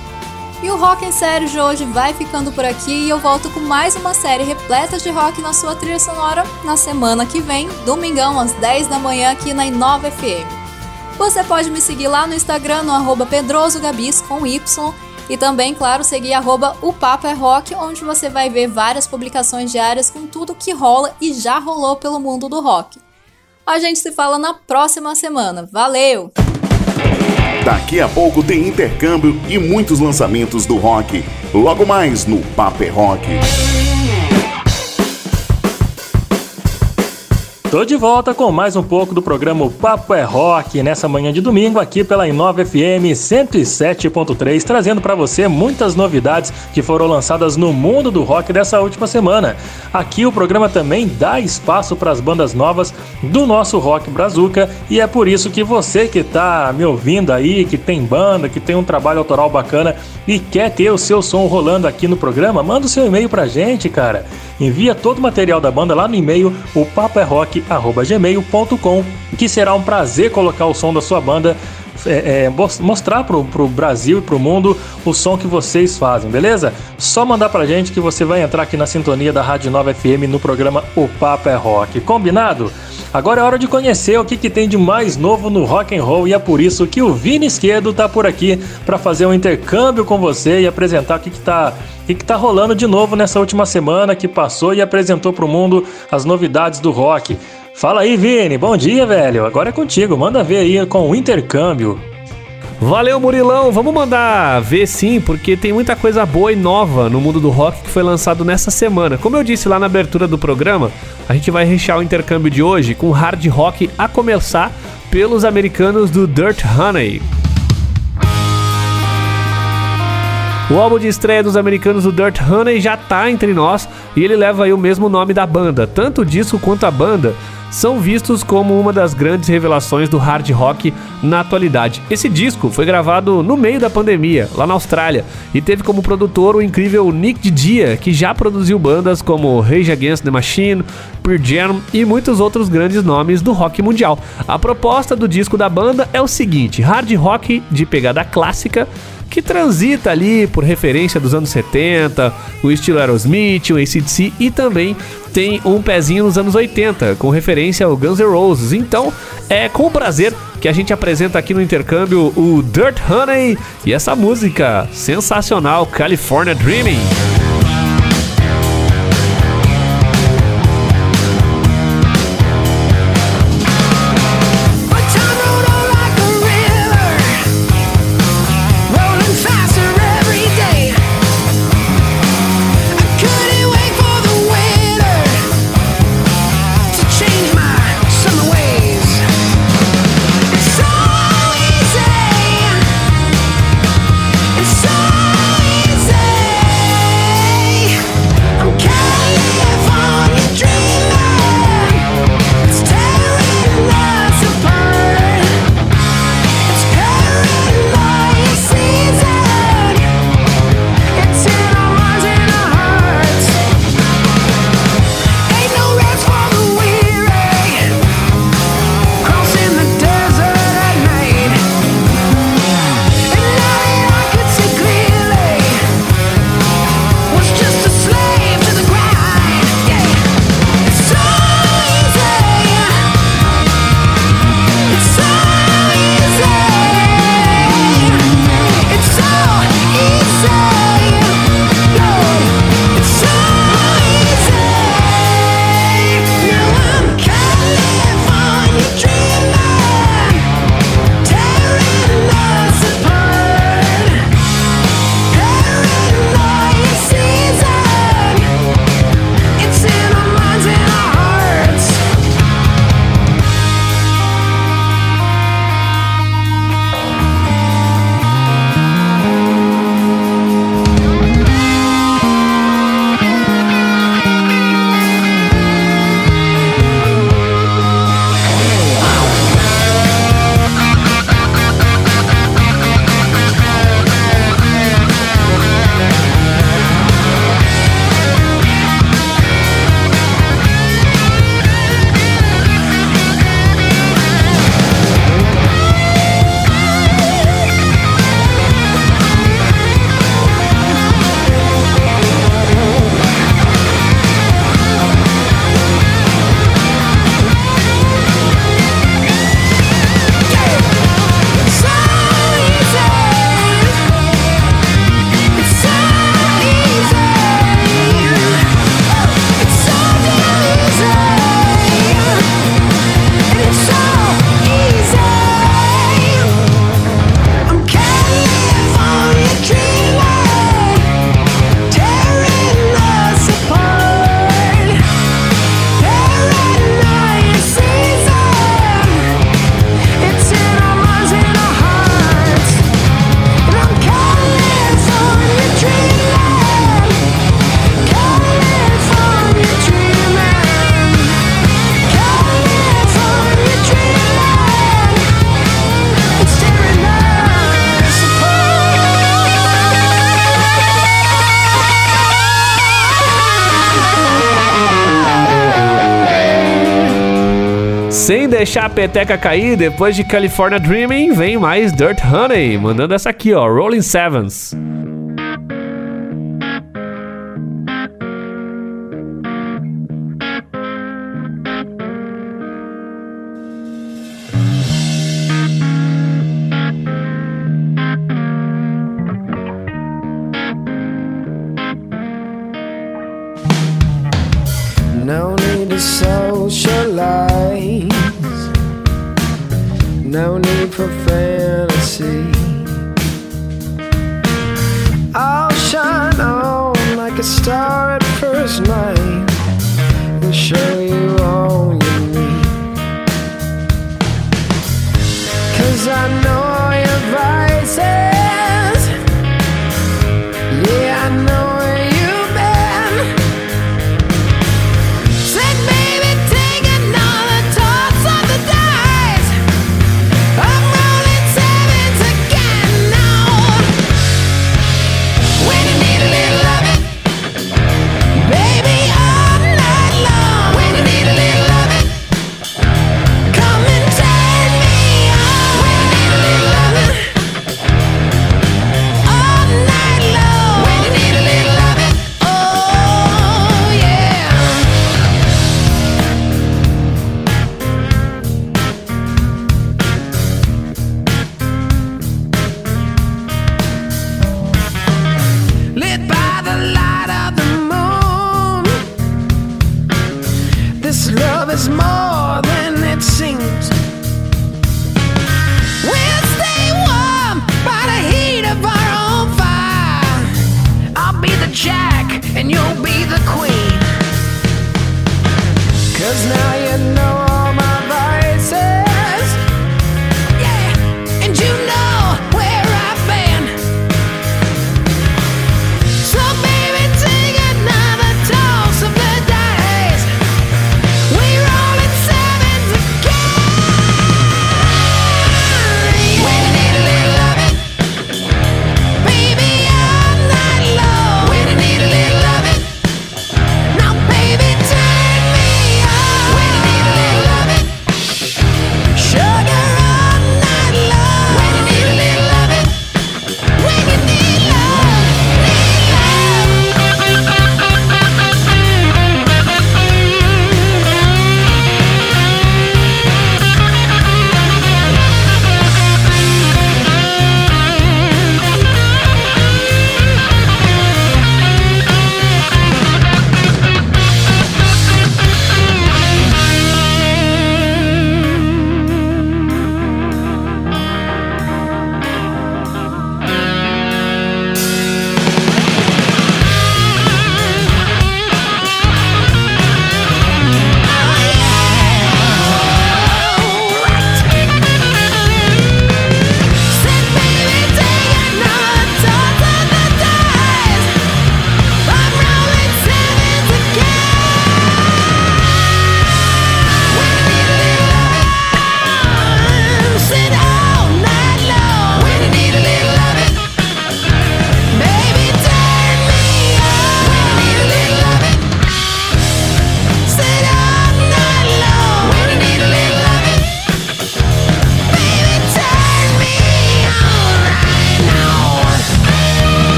E o Rock em Série de hoje vai ficando por aqui e eu volto com mais uma série repleta de rock na sua trilha sonora na semana que vem, domingão às 10 da manhã aqui na Inova FM. Você pode me seguir lá no Instagram no arroba pedrosogabis com Y e também, claro, seguir arroba o Papo é Rock, onde você vai ver várias publicações diárias com tudo que rola e já rolou pelo mundo do rock. A gente se fala na próxima semana. Valeu! Daqui a pouco tem intercâmbio e muitos lançamentos do rock. Logo mais no Paper Rock. Tô de volta com mais um pouco do programa Papo é Rock nessa manhã de domingo aqui pela Inova FM 107.3, trazendo para você muitas novidades que foram lançadas no mundo do rock dessa última semana. Aqui o programa também dá espaço para as bandas novas do nosso rock brazuca e é por isso que você que tá me ouvindo aí, que tem banda, que tem um trabalho autoral bacana e quer ter o seu som rolando aqui no programa, manda o seu e-mail pra gente, cara. Envia todo o material da banda lá no e-mail o papoerock@gmail.com, que será um prazer colocar o som da sua banda é, é, mos- mostrar pro, pro Brasil e pro mundo o som que vocês fazem, beleza? Só mandar pra gente que você vai entrar aqui na sintonia da Rádio Nova FM no programa O Papo é Rock. Combinado? Agora é hora de conhecer o que, que tem de mais novo no rock and roll e é por isso que o Vini Esquerdo tá por aqui para fazer um intercâmbio com você e apresentar o que, que tá o que, que tá rolando de novo nessa última semana que passou e apresentou pro mundo as novidades do rock. Fala aí, Vini. Bom dia, velho. Agora é contigo. Manda ver aí com o intercâmbio. Valeu, Murilão. Vamos mandar ver sim, porque tem muita coisa boa e nova no mundo do rock que foi lançado nessa semana. Como eu disse lá na abertura do programa, a gente vai rechear o intercâmbio de hoje com hard rock a começar pelos americanos do Dirt Honey. O álbum de estreia dos americanos do Dirt Honey já tá entre nós e ele leva aí o mesmo nome da banda. Tanto o disco quanto a banda são vistos como uma das grandes revelações do hard rock na atualidade. Esse disco foi gravado no meio da pandemia, lá na Austrália, e teve como produtor o incrível Nick Didia, que já produziu bandas como Rage Against the Machine, Pearl Jam e muitos outros grandes nomes do rock mundial. A proposta do disco da banda é o seguinte: hard rock de pegada clássica que transita ali por referência dos anos 70, o estilo Aerosmith, o ACDC e também tem um pezinho nos anos 80, com referência ao Guns N' Roses. Então, é com prazer que a gente apresenta aqui no intercâmbio o Dirt Honey e essa música sensacional California Dreaming. Deixar a peteca cair, depois de California Dreaming, vem mais Dirt Honey, mandando essa aqui, ó, Rolling Sevens.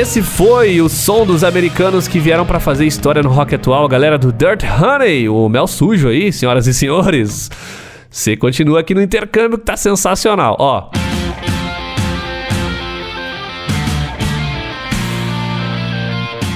Esse foi o som dos americanos que vieram pra fazer história no rock atual, galera do Dirt Honey, o mel sujo aí, senhoras e senhores. Você continua aqui no intercâmbio que tá sensacional, ó.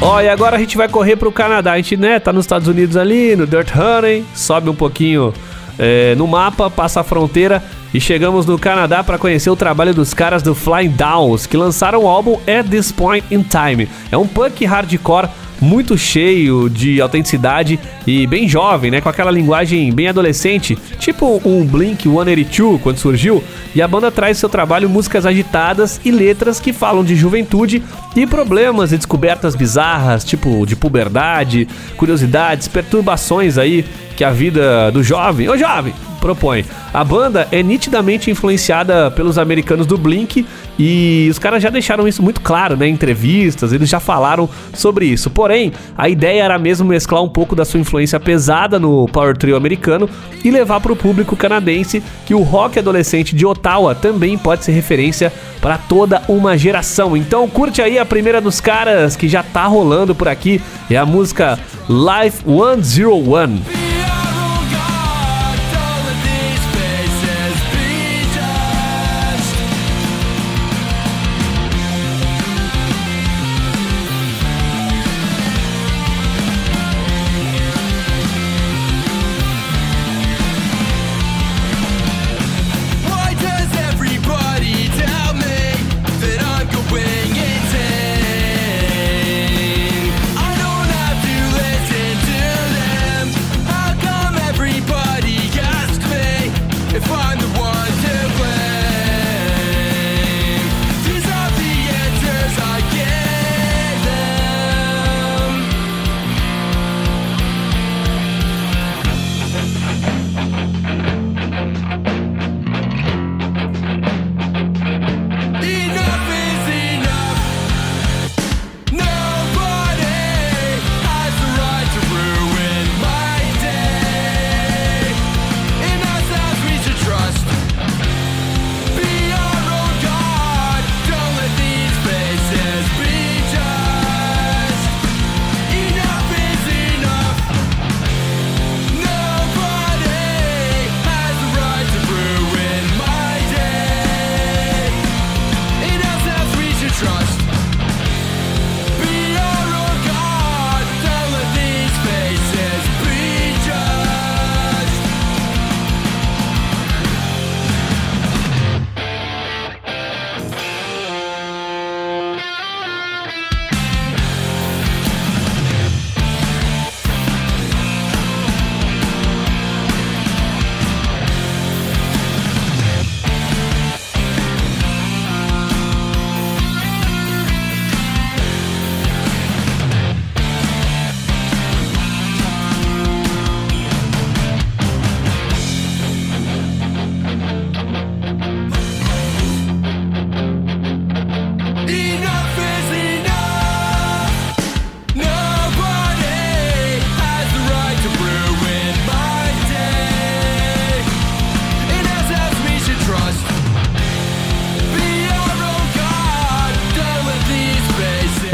Ó, e agora a gente vai correr pro Canadá. A gente, né, tá nos Estados Unidos ali, no Dirt Honey, sobe um pouquinho é, no mapa, passa a fronteira e chegamos no Canadá para conhecer o trabalho dos caras do Flying Downs, que lançaram o álbum At This Point in Time. É um punk hardcore muito cheio de autenticidade e bem jovem, né? Com aquela linguagem bem adolescente, tipo um Blink 182 quando surgiu. E a banda traz seu trabalho músicas agitadas e letras que falam de juventude e problemas e descobertas bizarras, tipo de puberdade, curiosidades, perturbações aí que a vida do jovem, ô jovem, propõe. A banda é nitidamente influenciada pelos americanos do Blink e os caras já deixaram isso muito claro, né, em entrevistas, eles já falaram sobre isso. Porém, a ideia era mesmo mesclar um pouco da sua influência pesada no power trio americano e levar para o público canadense que o rock adolescente de Ottawa também pode ser referência para toda uma geração. Então, curte aí a primeira dos caras que já tá rolando por aqui, é a música Life 101.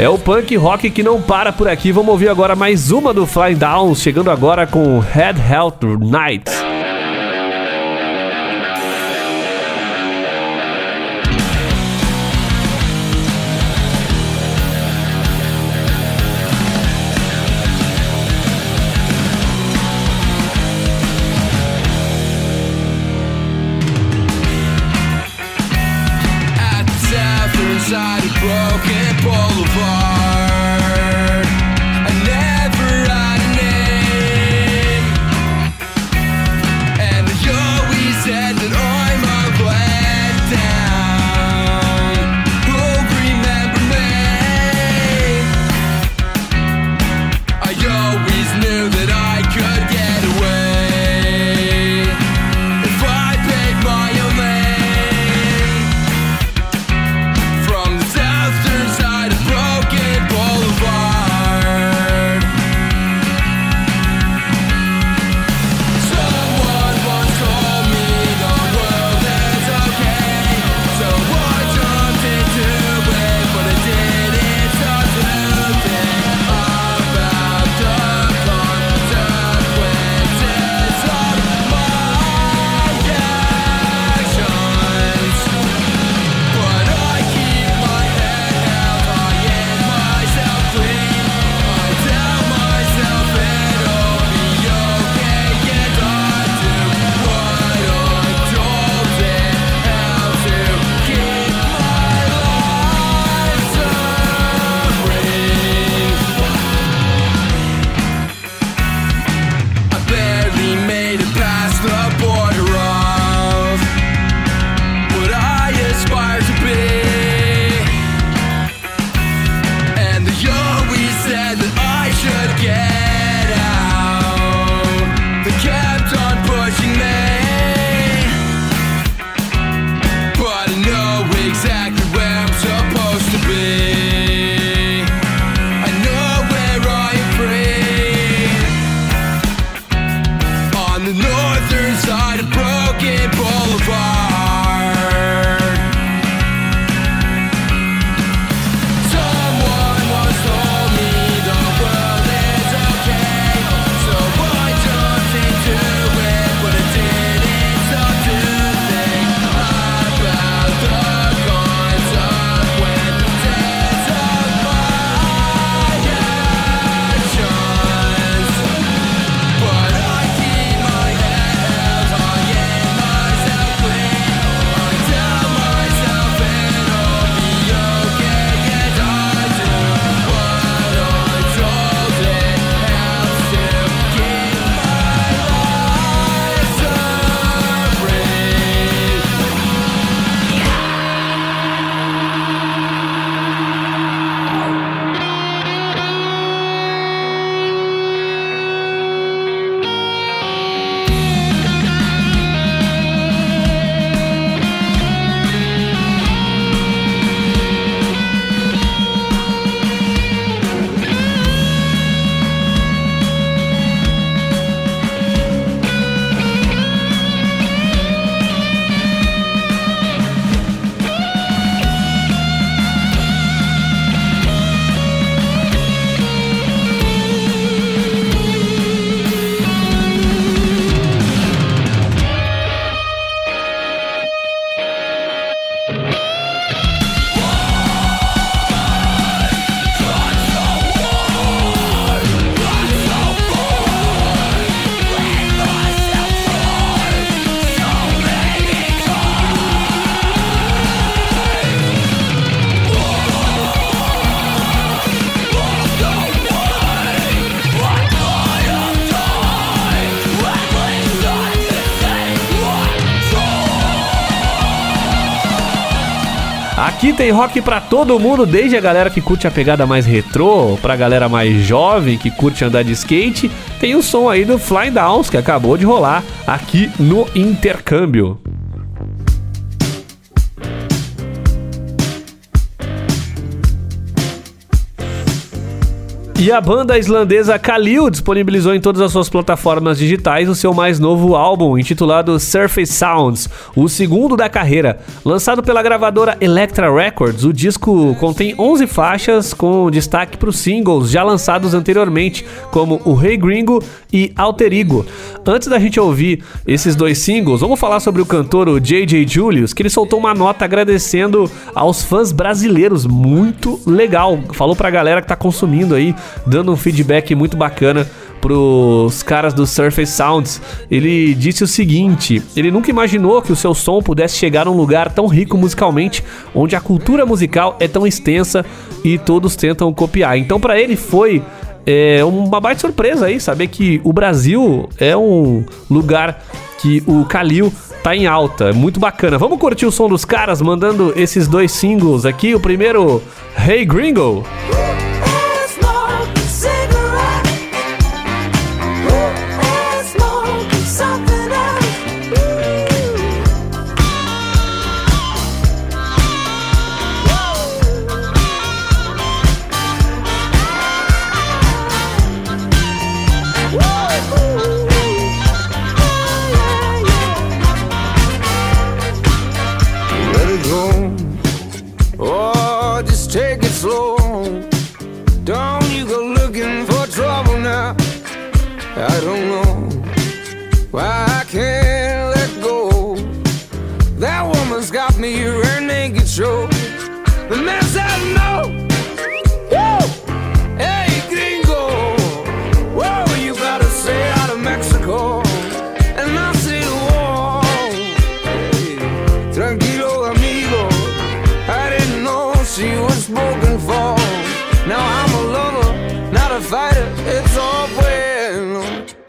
É o punk rock que não para por aqui. Vamos ouvir agora mais uma do Flying Down, chegando agora com Head Health Night. tem rock para todo mundo, desde a galera que curte a pegada mais retrô, pra galera mais jovem que curte andar de skate, tem o som aí do Flying Downs que acabou de rolar aqui no intercâmbio. E a banda islandesa Kalil disponibilizou em todas as suas plataformas digitais o seu mais novo álbum, intitulado Surface Sounds, o segundo da carreira. Lançado pela gravadora Elektra Records, o disco contém 11 faixas com destaque para os singles já lançados anteriormente, como o Rei Gringo e Alterigo. Antes da gente ouvir esses dois singles, vamos falar sobre o cantor o JJ Julius, que ele soltou uma nota agradecendo aos fãs brasileiros, muito legal. Falou pra galera que tá consumindo aí, dando um feedback muito bacana pros caras do Surface Sounds. Ele disse o seguinte: ele nunca imaginou que o seu som pudesse chegar a um lugar tão rico musicalmente, onde a cultura musical é tão extensa e todos tentam copiar. Então, pra ele foi é uma baita surpresa aí saber que o Brasil é um lugar que o Kalil tá em alta. É muito bacana. Vamos curtir o som dos caras mandando esses dois singles aqui. O primeiro, Hey Gringo.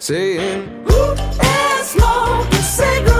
Saying, Who is smoking cigarettes?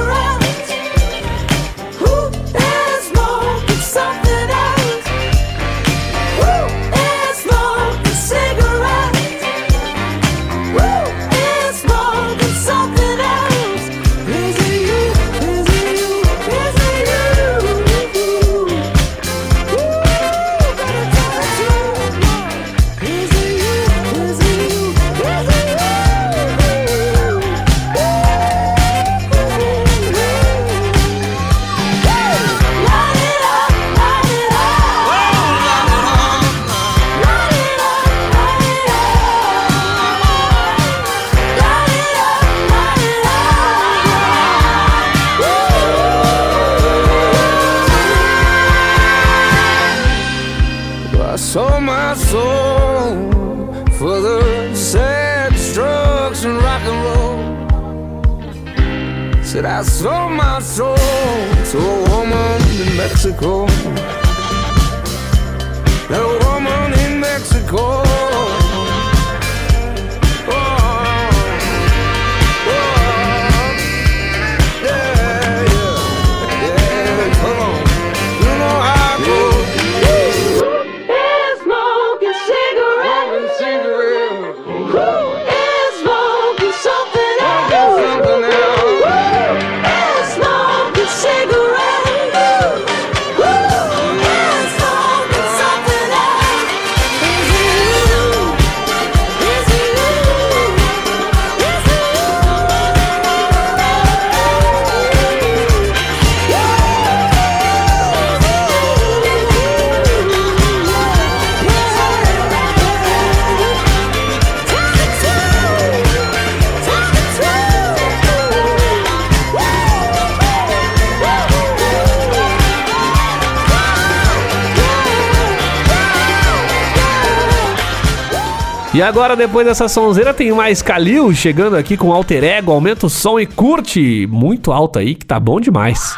E agora, depois dessa sonzeira, tem mais Kalil chegando aqui com alter ego. Aumenta o som e curte muito alto aí, que tá bom demais.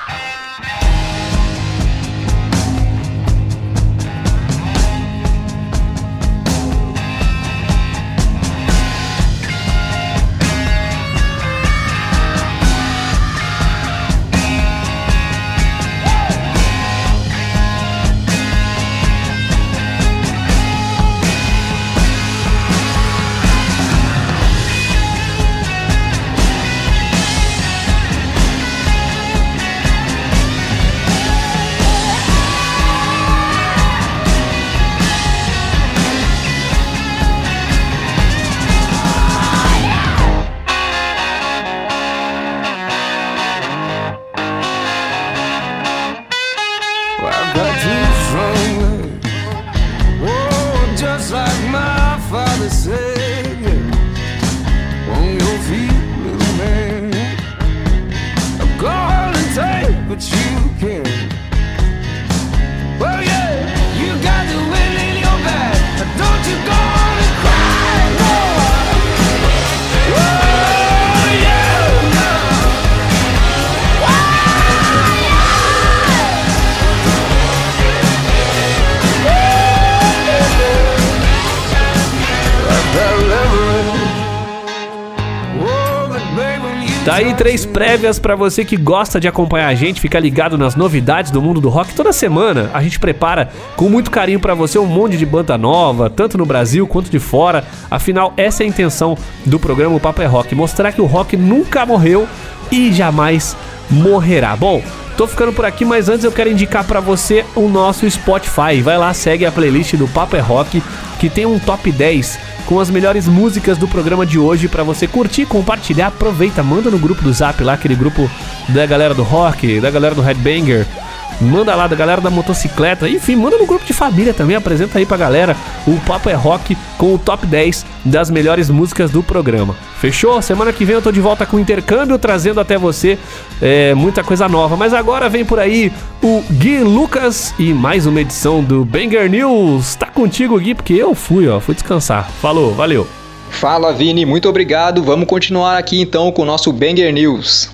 Prévias pra você que gosta de acompanhar a gente, ficar ligado nas novidades do mundo do rock. Toda semana a gente prepara com muito carinho pra você um monte de banda nova, tanto no Brasil quanto de fora. Afinal, essa é a intenção do programa O Papo é Rock, mostrar que o rock nunca morreu e jamais morrerá. Bom, Tô ficando por aqui, mas antes eu quero indicar pra você o nosso Spotify. Vai lá, segue a playlist do Papo é Rock, que tem um top 10 com as melhores músicas do programa de hoje pra você curtir, compartilhar, aproveita, manda no grupo do Zap lá, aquele grupo da galera do rock, da galera do Headbanger. Manda lá da galera da motocicleta, enfim, manda no grupo de família também, apresenta aí pra galera o Papo é Rock com o top 10 das melhores músicas do programa. Fechou? Semana que vem eu tô de volta com o intercâmbio, trazendo até você é, muita coisa nova. Mas agora vem por aí o Gui Lucas e mais uma edição do Banger News. Tá contigo, Gui, porque eu fui, ó, fui descansar. Falou, valeu. Fala Vini, muito obrigado. Vamos continuar aqui então com o nosso Banger News.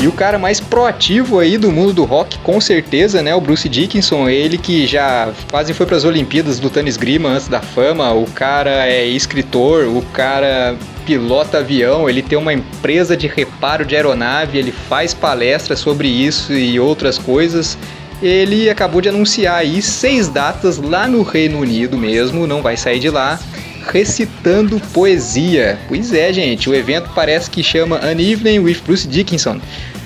E o cara mais proativo aí do mundo do rock, com certeza, né? O Bruce Dickinson, ele que já quase foi para as Olimpíadas lutando esgrima antes da fama. O cara é escritor, o cara pilota avião, ele tem uma empresa de reparo de aeronave, ele faz palestras sobre isso e outras coisas. Ele acabou de anunciar aí seis datas lá no Reino Unido mesmo, não vai sair de lá recitando poesia. Pois é, gente, o evento parece que chama An Evening with Bruce Dickinson.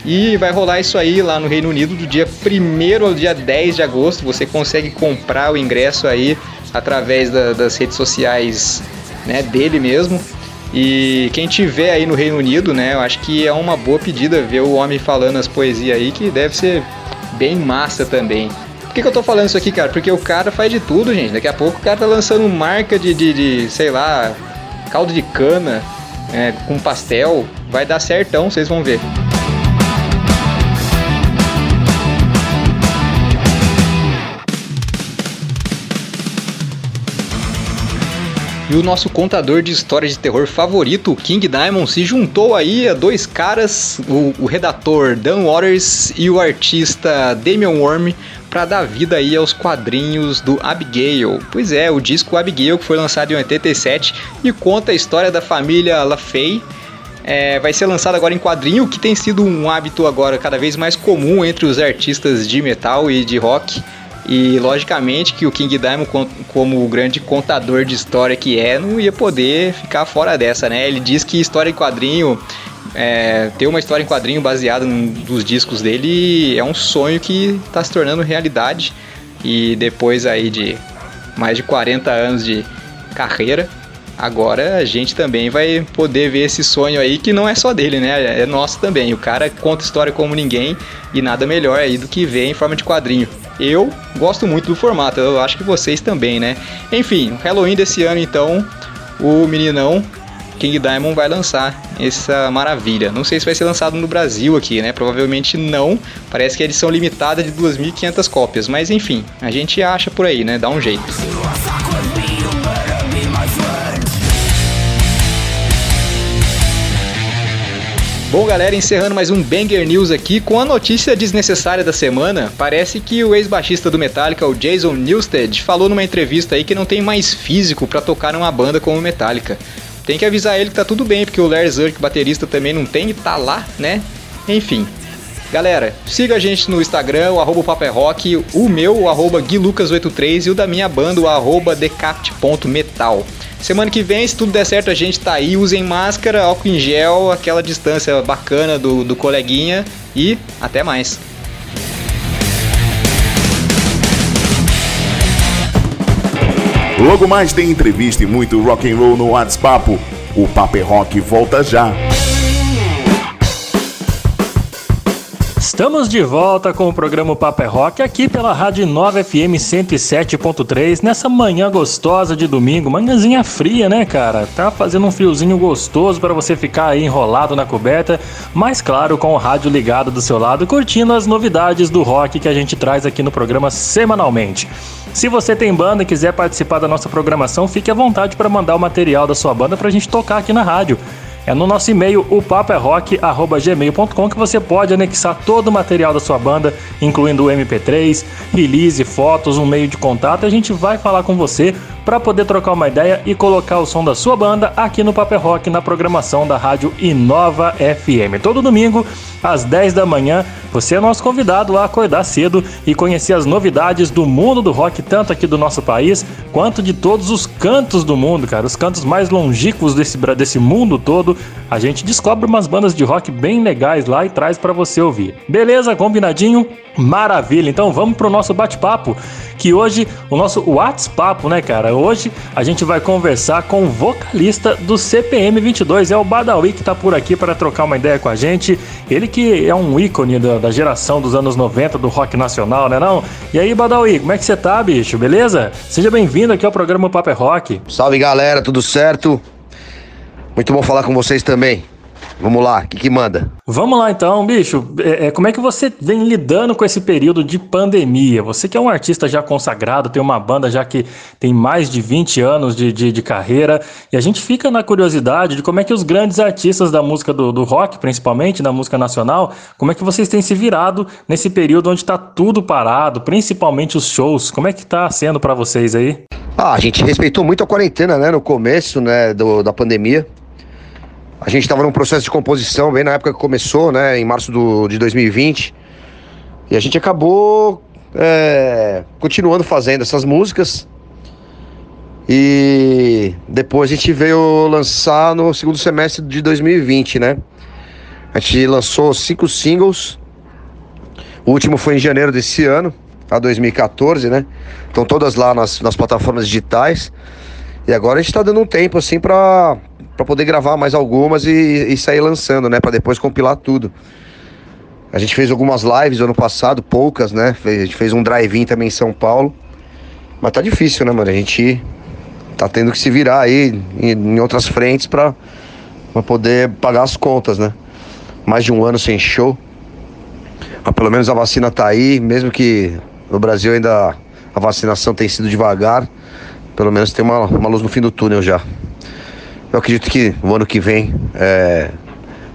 E vai rolar isso aí lá no Reino Unido do dia 1 ao dia 10 de agosto. Você consegue comprar o ingresso aí através da- das redes sociais né, dele mesmo. E quem tiver aí no Reino Unido, né, eu acho que é uma boa pedida ver o homem falando as poesias aí, que deve ser bem massa também. Por que, que eu tô falando isso aqui, cara? Porque o cara faz de tudo, gente. Daqui a pouco o cara tá lançando marca de, de, de, sei lá, caldo de cana é, com pastel. Vai dar certão, vocês vão ver. E o nosso contador de histórias de terror favorito, King Diamond, se juntou aí a dois caras, o, o redator Dan Waters e o artista Damian Worm, para dar vida aí aos quadrinhos do Abigail. Pois é, o disco Abigail, que foi lançado em 87 e conta a história da família LaFay, é, vai ser lançado agora em quadrinho, que tem sido um hábito agora cada vez mais comum entre os artistas de metal e de rock. E logicamente que o King Diamond, com- como o grande contador de história que é, não ia poder ficar fora dessa, né? Ele diz que história em quadrinho, é, ter uma história em quadrinho baseada num dos discos dele é um sonho que está se tornando realidade. E depois aí de mais de 40 anos de carreira, agora a gente também vai poder ver esse sonho aí que não é só dele, né? É nosso também. O cara conta história como ninguém e nada melhor aí do que ver em forma de quadrinho. Eu gosto muito do formato, eu acho que vocês também, né? Enfim, Halloween desse ano então, o meninão King Diamond vai lançar essa maravilha. Não sei se vai ser lançado no Brasil aqui, né? Provavelmente não. Parece que é edição limitada de 2.500 cópias, mas enfim, a gente acha por aí, né? Dá um jeito. Bom, galera, encerrando mais um Banger News aqui com a notícia desnecessária da semana. Parece que o ex-baixista do Metallica, o Jason Newsted, falou numa entrevista aí que não tem mais físico pra tocar numa banda como Metallica. Tem que avisar ele que tá tudo bem, porque o Lars Ulrich, baterista, também não tem e tá lá, né? Enfim. Galera, siga a gente no Instagram, o arroba é Rock, o meu, o arroba GuiLucas83 e o da minha banda, o arroba decapt.metal. Semana que vem, se tudo der certo, a gente tá aí. Usem máscara, álcool em gel, aquela distância bacana do, do coleguinha e até mais. Logo mais tem entrevista e muito rock and roll no WhatsApp. O Papo é Rock volta já. Estamos de volta com o programa Papo é Rock aqui pela Rádio 9 FM 107.3 nessa manhã gostosa de domingo, manhãzinha fria, né, cara? Tá fazendo um friozinho gostoso para você ficar aí enrolado na coberta, mas claro, com o rádio ligado do seu lado, curtindo as novidades do rock que a gente traz aqui no programa semanalmente. Se você tem banda e quiser participar da nossa programação, fique à vontade para mandar o material da sua banda pra gente tocar aqui na rádio. É no nosso e-mail, o papoerock.gmail.com, que você pode anexar todo o material da sua banda, incluindo o MP3, release, fotos, um meio de contato. E a gente vai falar com você para poder trocar uma ideia e colocar o som da sua banda aqui no Paper Rock na programação da rádio Inova FM. Todo domingo, às 10 da manhã, você é nosso convidado a acordar cedo e conhecer as novidades do mundo do rock, tanto aqui do nosso país quanto de todos os cantos do mundo, cara. Os cantos mais longínquos desse, desse mundo todo. A gente descobre umas bandas de rock bem legais lá e traz para você ouvir. Beleza? Combinadinho? Maravilha. Então vamos pro nosso bate-papo, que hoje o nosso WhatsApp, né, cara? Hoje a gente vai conversar com o vocalista do CPM 22, é o Badawi que tá por aqui para trocar uma ideia com a gente. Ele que é um ícone da, da geração dos anos 90 do rock nacional, né não? E aí, Badawi, como é que você tá, bicho? Beleza? Seja bem-vindo aqui ao programa Papo é Rock. Salve galera, tudo certo? Muito bom falar com vocês também. Vamos lá, o que, que manda? Vamos lá então, bicho. É, é, como é que você vem lidando com esse período de pandemia? Você que é um artista já consagrado, tem uma banda já que tem mais de 20 anos de, de, de carreira, e a gente fica na curiosidade de como é que os grandes artistas da música do, do rock, principalmente da música nacional, como é que vocês têm se virado nesse período onde tá tudo parado, principalmente os shows. Como é que tá sendo pra vocês aí? Ah, a gente respeitou muito a quarentena, né? No começo, né, do- da pandemia. A gente estava num processo de composição bem na época que começou, né? Em março do, de 2020. E a gente acabou é, continuando fazendo essas músicas. E depois a gente veio lançar no segundo semestre de 2020, né? A gente lançou cinco singles. O último foi em janeiro desse ano, a 2014, né? Estão todas lá nas, nas plataformas digitais. E agora a gente tá dando um tempo assim pra, pra poder gravar mais algumas e, e sair lançando, né? Pra depois compilar tudo. A gente fez algumas lives ano passado, poucas, né? A gente fez um drive-in também em São Paulo. Mas tá difícil, né, mano? A gente tá tendo que se virar aí em, outras frentes pra poder pagar as contas, né? Mais de um ano sem show. Mas pelo menos a vacina tá aí, mesmo que no Brasil ainda a vacinação tem sido devagar, pelo menos tem uma, uma luz no fim do túnel já. Eu acredito que no ano que vem é,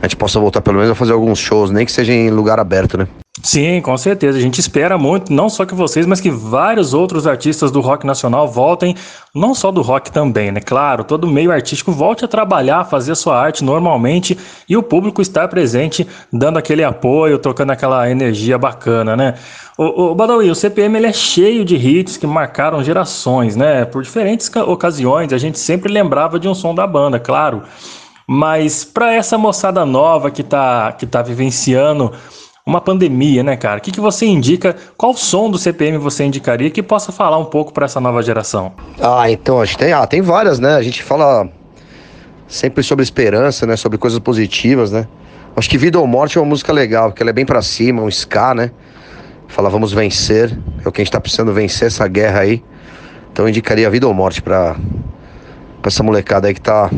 a gente possa voltar pelo menos a fazer alguns shows, nem que seja em lugar aberto, né? Sim, com certeza. A gente espera muito, não só que vocês, mas que vários outros artistas do rock nacional voltem, não só do rock também, né? Claro, todo o meio artístico volte a trabalhar, a fazer a sua arte normalmente e o público estar presente, dando aquele apoio, trocando aquela energia bacana, né? O, o Badawi, o CPM ele é cheio de hits que marcaram gerações, né? Por diferentes ca- ocasiões, a gente sempre lembrava de um som da banda, claro. Mas para essa moçada nova que tá, que tá vivenciando uma pandemia, né, cara? O que, que você indica? Qual som do CPM você indicaria que possa falar um pouco para essa nova geração? Ah, então, a gente tem, ah, tem várias, né? A gente fala sempre sobre esperança, né? Sobre coisas positivas, né? Acho que Vida ou Morte é uma música legal, porque ela é bem pra cima, um ska, né? Fala, vamos vencer. É o que a gente tá precisando vencer essa guerra aí. Então eu indicaria Vida ou Morte pra, pra essa molecada aí que tá.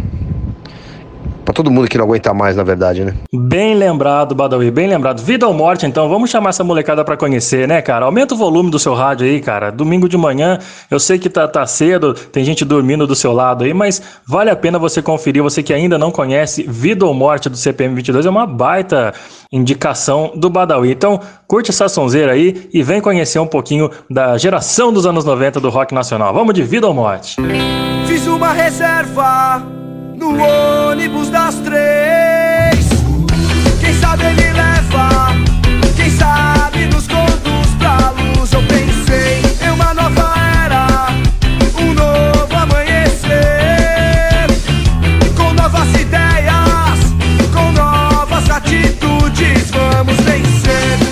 Pra todo mundo que não aguenta mais, na verdade, né? Bem lembrado, Badawi, bem lembrado. Vida ou morte, então, vamos chamar essa molecada para conhecer, né, cara? Aumenta o volume do seu rádio aí, cara. Domingo de manhã, eu sei que tá, tá cedo, tem gente dormindo do seu lado aí, mas vale a pena você conferir. Você que ainda não conhece Vida ou Morte do CPM 22, é uma baita indicação do Badawi. Então, curte essa sonzeira aí e vem conhecer um pouquinho da geração dos anos 90 do rock nacional. Vamos de Vida ou Morte. Fiz uma reserva no ônibus das três. Quem sabe ele leva, quem sabe nos conduz pra luz. Eu pensei em uma nova era, um novo amanhecer. Com novas ideias, com novas atitudes, vamos vencer.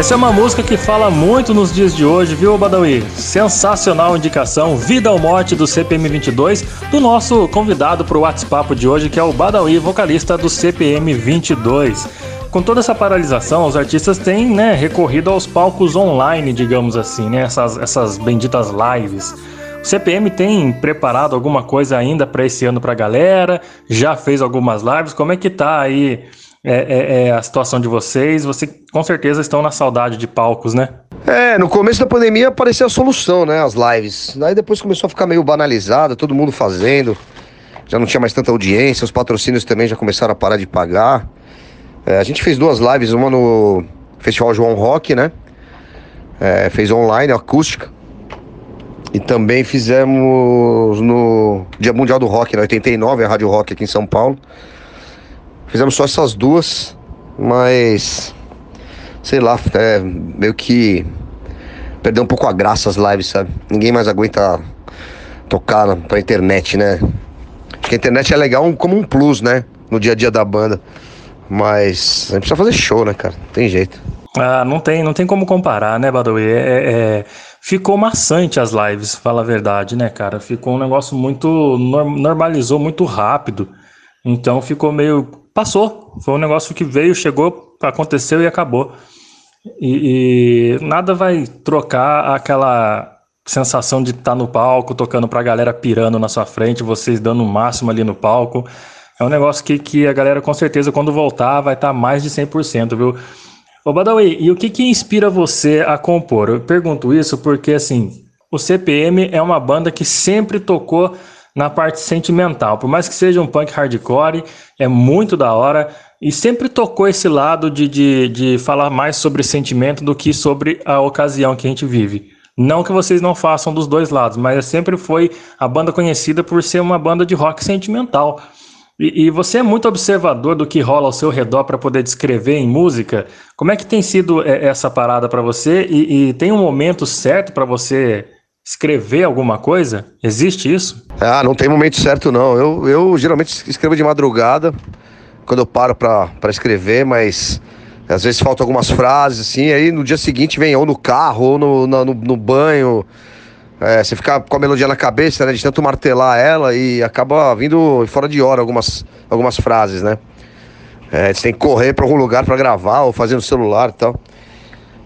Essa é uma música que fala muito nos dias de hoje, viu, Badawi? Sensacional indicação, vida ao mote do CPM 22, do nosso convidado para o WhatsApp de hoje, que é o Badawi, vocalista do CPM 22. Com toda essa paralisação, os artistas têm né, recorrido aos palcos online, digamos assim, né, essas, essas benditas lives. O CPM tem preparado alguma coisa ainda para esse ano para a galera? Já fez algumas lives? Como é que tá aí é, é, é, a situação de vocês? Vocês com certeza estão na saudade de palcos, né? É, no começo da pandemia apareceu a solução, né? As lives. Daí depois começou a ficar meio banalizada, todo mundo fazendo. Já não tinha mais tanta audiência, os patrocínios também já começaram a parar de pagar. É, a gente fez duas lives, uma no Festival João Rock, né? É, fez online, acústica. E também fizemos no Dia Mundial do Rock, na 89, a Rádio Rock aqui em São Paulo. Fizemos só essas duas, mas sei lá, é meio que perdeu um pouco a graça as lives, sabe? Ninguém mais aguenta tocar pra internet, né? Acho que a internet é legal como um plus, né? No dia a dia da banda. Mas a gente precisa fazer show, né, cara? Não tem jeito. Ah, não tem, não tem como comparar, né, Badawi? É, é- é- ficou maçante as lives, fala a verdade, né, cara? Ficou um negócio muito. nor- normalizou muito rápido. Então ficou meio. Passou. Foi um negócio que veio, chegou, aconteceu e acabou. E, e nada vai trocar aquela sensação de estar no palco, tocando pra galera pirando na sua frente, vocês dando o máximo ali no palco. É um negócio que, que a galera, com certeza, quando voltar, vai estar mais de 100%, viu? Ô Badawi, e o que que inspira você a compor? Eu pergunto isso porque, assim, o CPM é uma banda que sempre tocou na parte sentimental. Por mais que seja um punk hardcore, é muito da hora e sempre tocou esse lado de, de, de falar mais sobre sentimento do que sobre a ocasião que a gente vive. Não que vocês não façam dos dois lados, mas sempre foi a banda conhecida por ser uma banda de rock sentimental. E, e você é muito observador do que rola ao seu redor para poder descrever em música. Como é que tem sido é, essa parada para você? E, e tem um momento certo para você escrever alguma coisa? Existe isso? Ah, não tem momento certo não. Eu, eu geralmente escrevo de madrugada, quando eu paro pra escrever, mas às vezes faltam algumas frases, assim, aí no dia seguinte vem ou no carro, ou no, no, no banho. É, você fica com a melodia na cabeça, né? De tanto martelar ela e acaba vindo fora de hora algumas, algumas frases, né? É, você tem que correr pra algum lugar pra gravar ou fazer no celular e tal.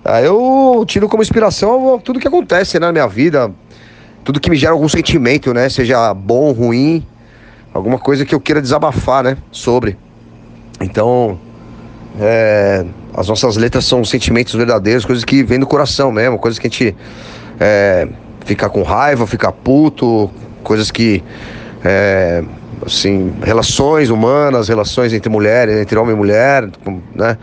Aí eu tiro como inspiração tudo que acontece né, na minha vida, tudo que me gera algum sentimento, né? Seja bom, ruim, alguma coisa que eu queira desabafar, né? Sobre. Então, é, as nossas letras são sentimentos verdadeiros, coisas que vêm do coração mesmo, coisas que a gente é, fica com raiva, fica puto, coisas que. é, assim, relações humanas, relações entre mulheres, entre homem e mulher, né?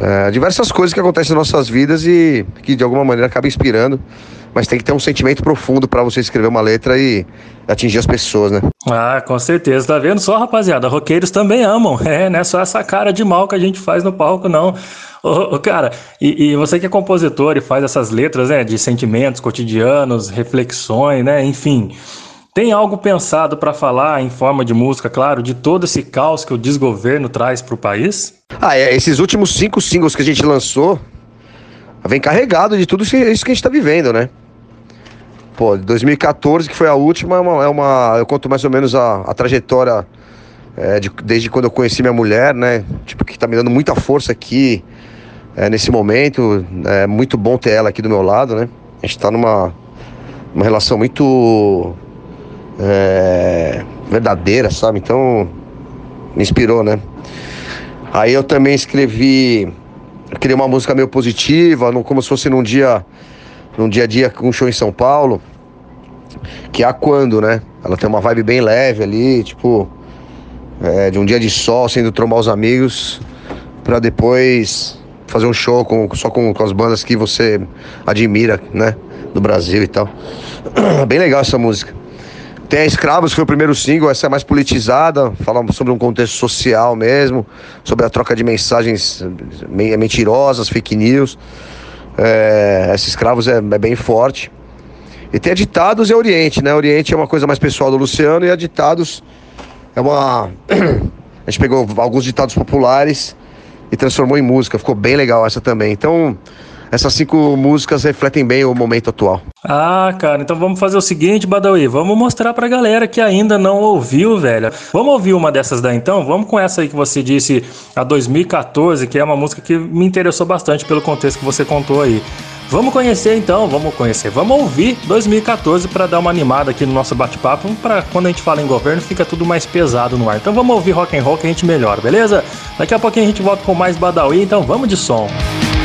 É, diversas coisas que acontecem nas nossas vidas e que de alguma maneira acaba inspirando, mas tem que ter um sentimento profundo para você escrever uma letra e atingir as pessoas, né? Ah, com certeza. Tá vendo só, rapaziada? Roqueiros também amam. É, não é só essa cara de mal que a gente faz no palco, não. Ô, ô, cara, e, e você que é compositor e faz essas letras, né, de sentimentos cotidianos, reflexões, né, enfim. Tem algo pensado para falar em forma de música, claro, de todo esse caos que o desgoverno traz para o país? Ah, é, esses últimos cinco singles que a gente lançou vem carregado de tudo isso que a gente tá vivendo, né? Pô, 2014, que foi a última, é uma, é uma- eu conto mais ou menos a, a trajetória é, de- desde quando eu conheci minha mulher, né? Tipo, que tá me dando muita força aqui é, nesse momento. É muito bom ter ela aqui do meu lado, né? A gente tá numa uma relação muito é, verdadeira, sabe? Então, me inspirou, né? Aí eu também escrevi, eu queria uma música meio positiva, como se fosse num dia, num dia a dia com um show em São Paulo, que é a quando, né? Ela tem uma vibe bem leve ali, tipo, é, de um dia de sol, sendo trombar os amigos, pra depois fazer um show com, só com, com as bandas que você admira, né? Do Brasil e tal. bem legal essa música. Tem a Escravos, que foi o primeiro single, essa é mais politizada, fala sobre um contexto social mesmo, sobre a troca de mensagens me- mentirosas, fake news. É, essa Escravos é, é bem forte. E tem a Ditados e a Oriente, né? Oriente é uma coisa mais pessoal do Luciano e a Ditados é uma. a gente pegou alguns ditados populares e transformou em música. Ficou bem legal essa também. Então, essas cinco músicas refletem bem o momento atual. Ah, cara, então vamos fazer o seguinte, Badawi, vamos mostrar pra galera que ainda não ouviu, velho. Vamos ouvir uma dessas daí então? Vamos com essa aí que você disse, a 2014, que é uma música que me interessou bastante pelo contexto que você contou aí. Vamos conhecer então, vamos conhecer, vamos ouvir 2014 para dar uma animada aqui no nosso bate-papo, para quando a gente fala em governo fica tudo mais pesado no ar. Então vamos ouvir rock and roll que a gente melhora, beleza? Daqui a pouquinho a gente volta com mais Badawi, então vamos de som. 2014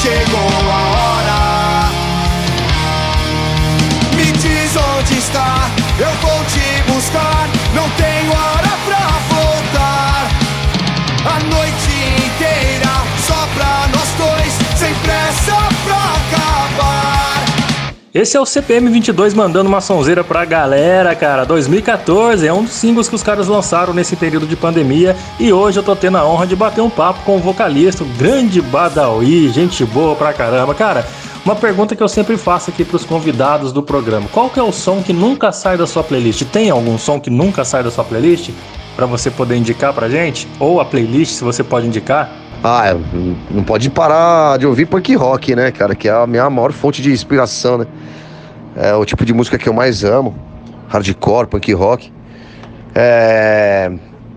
chegou a hora. Me diz onde está, eu vou te buscar. Não tenho hora Esse é o CPM 22 mandando uma sonzeira pra galera, cara. 2014 é um dos singles que os caras lançaram nesse período de pandemia e hoje eu tô tendo a honra de bater um papo com o vocalista, o grande Badawi, gente boa pra caramba. Cara, uma pergunta que eu sempre faço aqui pros convidados do programa. Qual que é o som que nunca sai da sua playlist? Tem algum som que nunca sai da sua playlist? Pra você poder indicar pra gente? Ou a playlist, se você pode indicar? Ah, é, não pode parar de ouvir punk rock, né, cara? Que é a minha maior fonte de inspiração, né? É o tipo de música que eu mais amo. Hardcore, punk rock. É...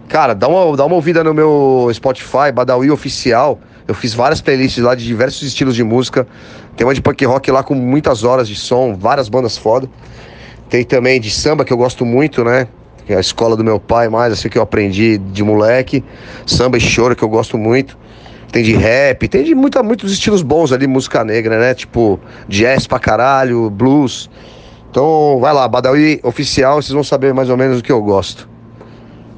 Cara, dá uma, dá uma ouvida no meu Spotify, Badawi Oficial. Eu fiz várias playlists lá de diversos estilos de música. Tem uma de punk rock lá com muitas horas de som, várias bandas foda. Tem também de samba que eu gosto muito, né? É a escola do meu pai, mais assim que eu aprendi de moleque. Samba e choro que eu gosto muito. Tem de rap, tem de muita, muitos estilos bons ali, música negra, né? Tipo jazz pra caralho, blues. Então vai lá, Badawi Oficial, vocês vão saber mais ou menos o que eu gosto.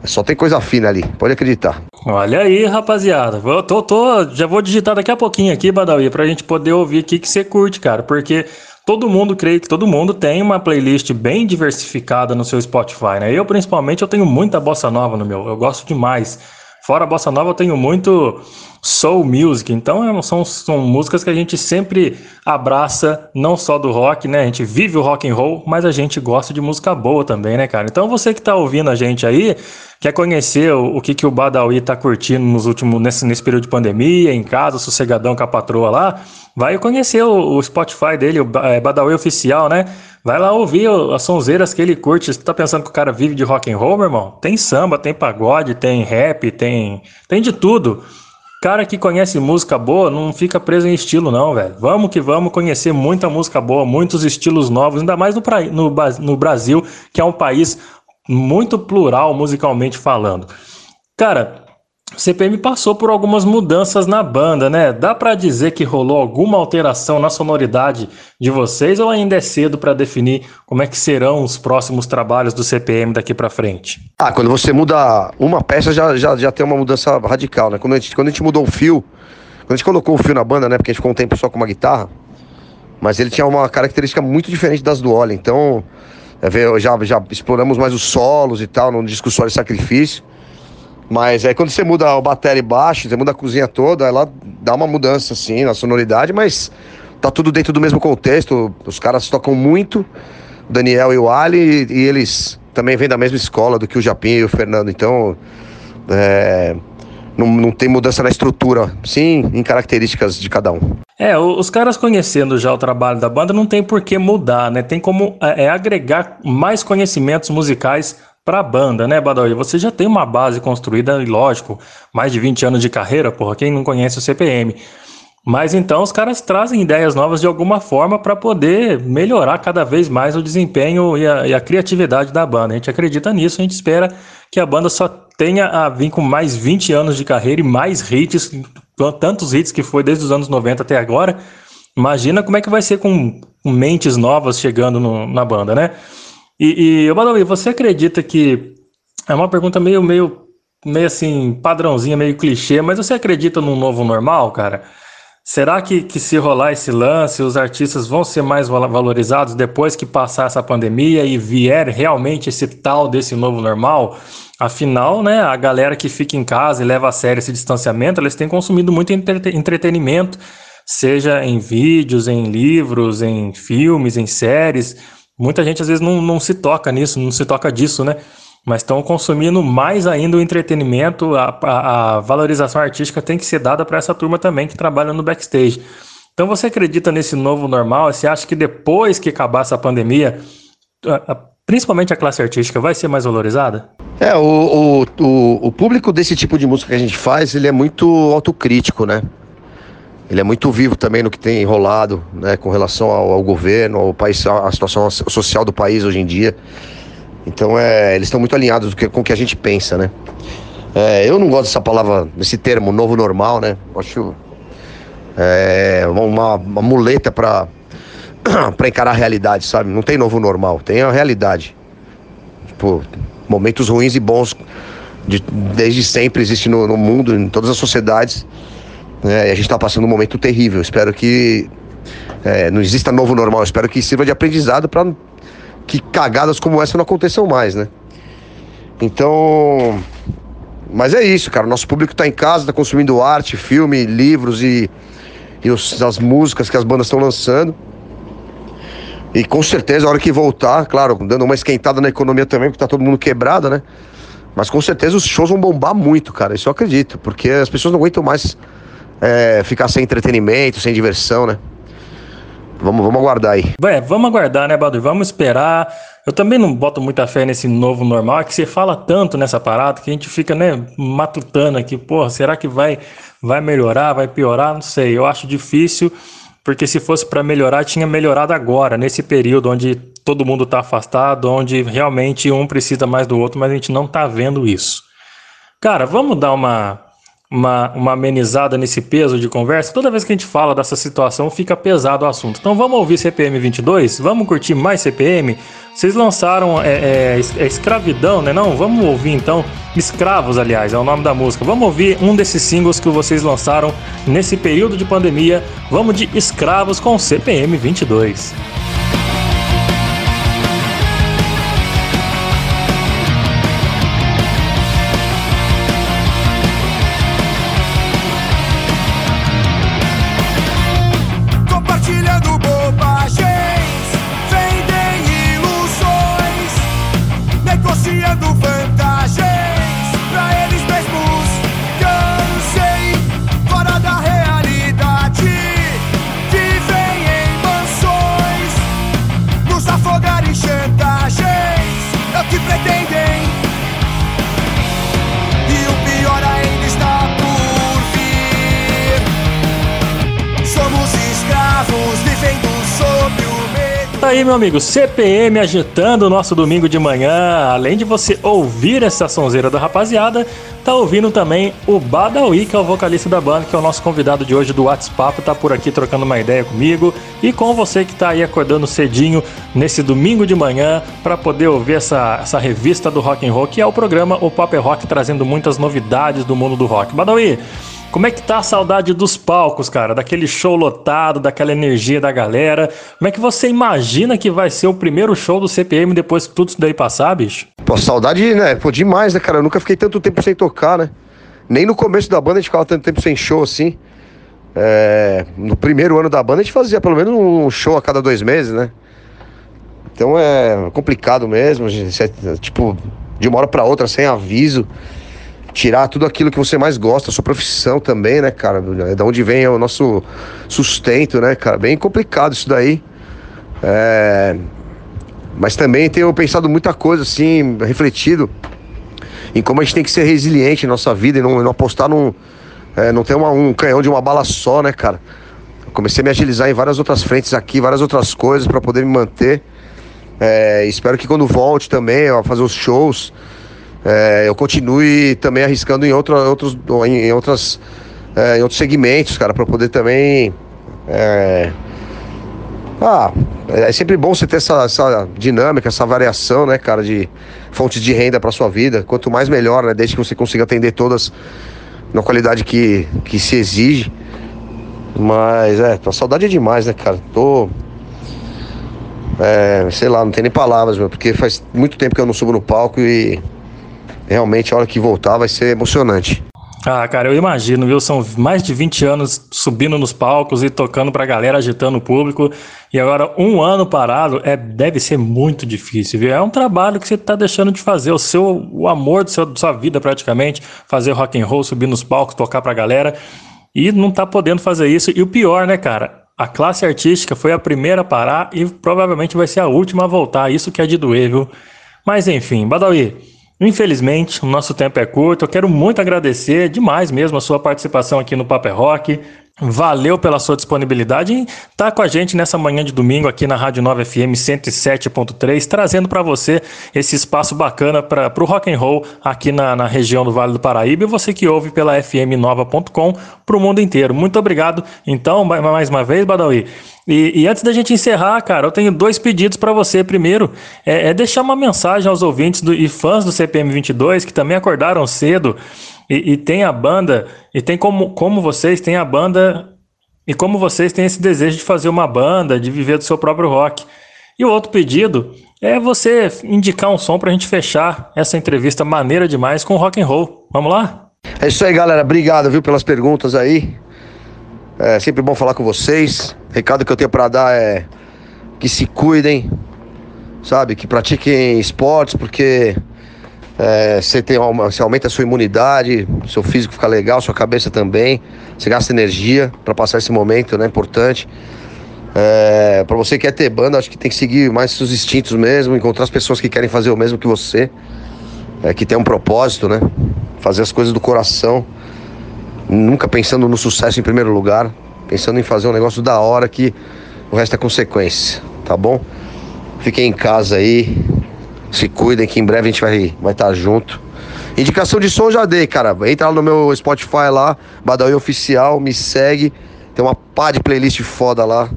Só tem coisa fina ali, pode acreditar. Olha aí, rapaziada. Eu tô, tô- já vou digitar daqui a pouquinho aqui, Badawi, pra gente poder ouvir o que você curte, cara. Porque todo mundo, creio que todo mundo tem uma playlist bem diversificada no seu Spotify, né? Eu, principalmente, eu tenho muita bossa nova no meu. Eu gosto demais. Fora a bossa nova, eu tenho muito soul music. Então, é- são, são músicas que a gente sempre abraça, não só do rock, né? A gente vive o rock and roll, mas a gente gosta de música boa também, né, cara? Então, você que tá ouvindo a gente aí, quer conhecer o, o que, que o Badawi tá curtindo nos últimos, nesse, nesse período de pandemia, em casa, sossegadão com a patroa lá, vai conhecer o, o Spotify dele, o é, Badawi Oficial, né? Vai lá ouvir as sonzeiras que ele curte. Você tá pensando que o cara vive de rock and roll, meu irmão? Tem samba, tem pagode, tem rap, tem, tem de tudo. Cara que conhece música boa não fica preso em estilo, não, velho. Vamos que vamos conhecer muita música boa, muitos estilos novos, ainda mais no, pra- no no Brasil, que é um país muito plural musicalmente falando. Cara, o CPM passou por algumas mudanças na banda, né? Dá pra dizer que rolou alguma alteração na sonoridade de vocês ou ainda é cedo pra definir como é que serão os próximos trabalhos do CPM daqui pra frente? Ah, quando você muda uma peça, já, já, já tem uma mudança radical, né? Quando a, gente, quando a gente mudou o fio, quando a gente colocou o fio na banda, né? Porque a gente ficou um tempo só com uma guitarra, mas ele tinha uma característica muito diferente das do Oli. Então, é, já, já exploramos mais os solos e tal, no disco Solo e Sacrifício. Mas aí quando você muda o bateria baixo, você muda a cozinha toda, ela dá uma mudança, assim, na sonoridade, mas tá tudo dentro do mesmo contexto. Os caras tocam muito, Daniel e o Ali, e, eles também vêm da mesma escola do que o Japim e o Fernando. Então, é, não, não tem mudança na estrutura, sim em características de cada um. É, os caras conhecendo já o trabalho da banda não tem por que mudar, né? Tem como é, é, agregar mais conhecimentos musicais pra banda, né, Badawi? Você já tem uma base construída, e lógico, mais de 20 anos de carreira, porra, quem não conhece o CPM. Mas então os caras trazem ideias novas de alguma forma para poder melhorar cada vez mais o desempenho e a, e a criatividade da banda. A gente acredita nisso, a gente espera que a banda só tenha a vir com mais 20 anos de carreira e mais hits, tantos hits que foi desde os anos 90 até agora. Imagina como é que vai ser com, com mentes novas chegando no- na banda, né? E, e Badawi, você acredita que é uma pergunta meio, meio, meio assim, padrãozinha, meio clichê, mas você acredita num novo normal, cara? Será que, que se rolar esse lance, os artistas vão ser mais val- valorizados depois que passar essa pandemia e vier realmente esse tal desse novo normal? Afinal, né, a galera que fica em casa e leva a sério esse distanciamento, eles têm consumido muito entrete- entretenimento, seja em vídeos, em livros, em filmes, em séries. Muita gente às vezes não, não se toca nisso, não se toca disso, né? Mas estão consumindo mais ainda o entretenimento, a, a- a valorização artística tem que ser dada para essa turma também que trabalha no backstage. Então você acredita nesse novo normal? Você acha que depois que acabar essa pandemia, a- principalmente a classe artística vai ser mais valorizada? É, o, o, o, o público desse tipo de música que a gente faz, ele é muito autocrítico, né? Ele é muito vivo também no que tem rolado, né? Com relação ao, ao governo, ao país, à situação social do país hoje em dia. Então, é, eles estão muito alinhados com o que a gente pensa, né? É, eu não gosto dessa palavra, desse termo, novo normal, né? Acho é, uma, uma muleta para para encarar a realidade, sabe? Não tem novo normal, tem a realidade. Tipo, momentos ruins e bons de- desde sempre existe no, no mundo, em todas as sociedades. Né? E a gente está passando um momento terrível. Espero que é, não exista novo normal. Espero que sirva de aprendizado para que cagadas como essa não aconteçam mais, né? Então, mas é isso, cara. Nosso público está em casa, está consumindo arte, filme, livros e, e os- as músicas que as bandas estão lançando. E com certeza, a hora que voltar, claro, dando uma esquentada na economia também, porque tá todo mundo quebrado, né? Mas com certeza os shows vão bombar muito, cara. Isso eu acredito, porque as pessoas não aguentam mais é, ficar sem entretenimento, sem diversão, né? Vamos, vamos aguardar aí. É, vamos aguardar, né, Baldur? Vamos esperar. Eu também não boto muita fé nesse novo normal, é que você fala tanto nessa parada que a gente fica, né, matutando aqui, porra, será que vai, vai melhorar, vai piorar? Não sei, eu acho difícil, porque se fosse para melhorar, tinha melhorado agora, nesse período onde todo mundo tá afastado, onde realmente um precisa mais do outro, mas a gente não tá vendo isso. Cara, vamos dar uma, uma, uma amenizada nesse peso de conversa? Toda vez que a gente fala dessa situação, fica pesado o assunto. Então vamos ouvir CPM 22? Vamos curtir mais CPM? Vocês lançaram é, é, é Escravidão, né? Não, vamos ouvir então. Escravos, aliás, é o nome da música. Vamos ouvir um desses singles que vocês lançaram nesse período de pandemia. Vamos de Escravos com CPM 22. Aí, meu amigo, CPM agitando o nosso domingo de manhã. Além de você ouvir essa sonzeira da rapaziada, tá ouvindo também o Badawi, que é o vocalista da banda, que é o nosso convidado de hoje do WhatsApp, tá por aqui trocando uma ideia comigo e com você que tá aí acordando cedinho nesse domingo de manhã para poder ouvir essa, essa revista do Rock and Roll, que é o programa O Pop é Rock, trazendo muitas novidades do mundo do rock. Badawi, como é que tá a saudade dos palcos, cara? Daquele show lotado, daquela energia da galera. Como é que você imagina que vai ser o primeiro show do CPM depois que tudo isso daí passar, bicho? Pô, saudade, né? Pô, demais, né, cara? Eu nunca fiquei tanto tempo sem tocar, né? Nem no começo da banda a gente ficava tanto tempo sem show assim. É, no primeiro ano da banda a gente fazia pelo menos um show a cada dois meses, né? Então é complicado mesmo, gente, é, tipo, de uma hora pra outra, sem aviso, tirar tudo aquilo que você mais gosta, sua profissão também, né, cara? Da onde vem o nosso sustento, né, cara? Bem complicado isso daí. É, mas também tenho pensado muita coisa, assim, refletido em como a gente tem que ser resiliente em nossa vida e não, não apostar num. é, não ter uma- um canhão de uma bala só, né, cara? Comecei a me agilizar em várias outras frentes aqui, várias outras coisas para poder me manter. É, espero que quando volte também a fazer os shows, é, eu continue também arriscando em, outra, outros, em, outras, é, em outros segmentos, cara, para poder também é, Ah, é sempre bom você ter essa, essa dinâmica, essa variação, né, cara, de fontes de renda para sua vida. Quanto mais melhor, né, desde que você consiga atender todas na qualidade que, que se exige. Mas é, a saudade é demais, né, cara? Tô. É, sei lá, não tem nem palavras, meu, porque faz muito tempo que eu não subo no palco e realmente a hora que voltar vai ser emocionante. Ah, cara, eu imagino, viu? São mais de 20 anos subindo nos palcos e tocando pra galera, agitando o público. E agora, um ano parado, é, deve ser muito difícil, viu? É um trabalho que você tá deixando de fazer, o seu o amor da sua vida, praticamente. Fazer rock and roll, subir nos palcos, tocar pra galera. E não tá podendo fazer isso. E o pior, né, cara? A classe artística foi a primeira a parar e provavelmente vai ser a última a voltar. Isso que é de doer, viu? Mas enfim, Badawi. Infelizmente, o nosso tempo é curto. Eu quero muito agradecer demais mesmo a sua participação aqui no Paper Rock. Valeu pela sua disponibilidade em estar com a gente nessa manhã de domingo aqui na Rádio 9 FM 107.3, trazendo para você esse espaço bacana para o rock and roll aqui na, na região do Vale do Paraíba e você que ouve pela fmnova.com para o mundo inteiro. Muito obrigado. Então, ma- mais uma vez, Badawi. E, e antes da gente encerrar, cara, eu tenho dois pedidos para você. Primeiro, é, é deixar uma mensagem aos ouvintes do- e fãs do CPM 22 que também acordaram cedo e, e tem a banda, e tem como, como vocês têm a banda, e como vocês têm esse desejo de fazer uma banda, de viver do seu próprio rock. E o outro pedido é você indicar um som pra gente fechar essa entrevista maneira demais com rock and roll. Vamos lá? É isso aí, galera. Obrigado, viu, pelas perguntas aí. É sempre bom falar com vocês. Recado que eu tenho pra dar é que se cuidem, sabe? Que pratiquem esportes, porque é, você, tem, você aumenta a sua imunidade, seu físico fica legal, sua cabeça também. Você gasta energia pra passar esse momento, né? Importante. É, para você que quer ter banda, acho que tem que seguir mais seus instintos mesmo, encontrar as pessoas que querem fazer o mesmo que você, é, que tem um propósito, né? Fazer as coisas do coração, nunca pensando no sucesso em primeiro lugar, pensando em fazer um negócio da hora que o resto é consequência, tá bom? Fiquem em casa aí, se cuidem que em breve a gente vai vai estar junto. Indicação de som já dei, cara. Entra lá no meu Spotify lá, Badawi Oficial, me segue. Tem uma pá de playlist foda lá.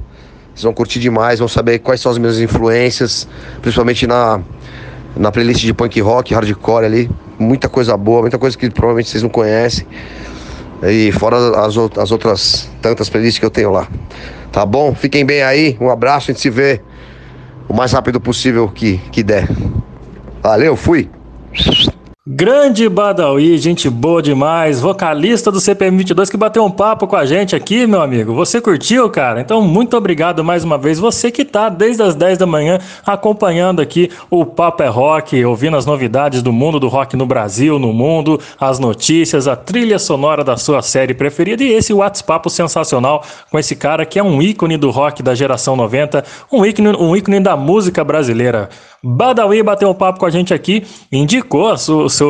Vocês vão curtir demais, vão saber quais são as minhas influências, principalmente na, na playlist de punk rock, hardcore ali. Muita coisa boa, muita coisa que provavelmente vocês não conhecem. E fora as, as outras tantas playlists que eu tenho lá. Tá bom? Fiquem bem aí. Um abraço, a gente se vê o mais rápido possível que, que der. Valeu, fui. Grande Badawi, gente boa demais, vocalista do CPM 22 que bateu um papo com a gente aqui, meu amigo. Você curtiu, cara? Então, muito obrigado mais uma vez. Você que tá desde as 10 da manhã acompanhando aqui o Papo é Rock, ouvindo as novidades do mundo do rock no Brasil, no mundo, as notícias, a trilha sonora da sua série preferida e esse WhatsApp sensacional com esse cara que é um ícone do rock da geração 90, um ícone, um ícone da música brasileira. Badawi bateu um papo com a gente aqui, indicou a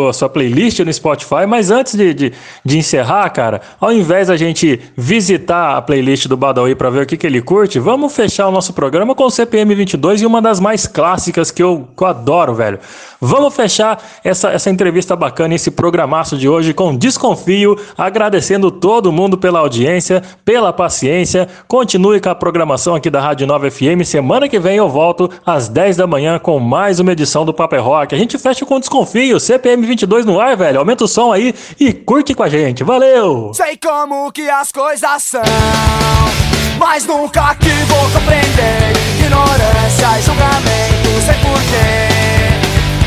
a sua, playlist no Spotify, mas antes de, de, de encerrar, cara, ao invés da gente visitar a playlist do Badawi para ver o que, que ele curte, vamos fechar o nosso programa com o CPM 22 e uma das mais clássicas que eu, que eu adoro, velho. Vamos fechar essa, essa entrevista bacana, esse programaço de hoje com Desconfio, agradecendo todo mundo pela audiência, pela paciência. Continue com a programação aqui da Rádio 9 FM. Semana que vem eu volto às 10 da manhã com mais uma edição do Paper Rock. A gente fecha com Desconfio, CPM 22 no ar, velho. Aumenta o som aí e curte com a gente. Valeu! Sei como que as coisas são, mas nunca que vou compreender ignorância e julgamento sem porquê.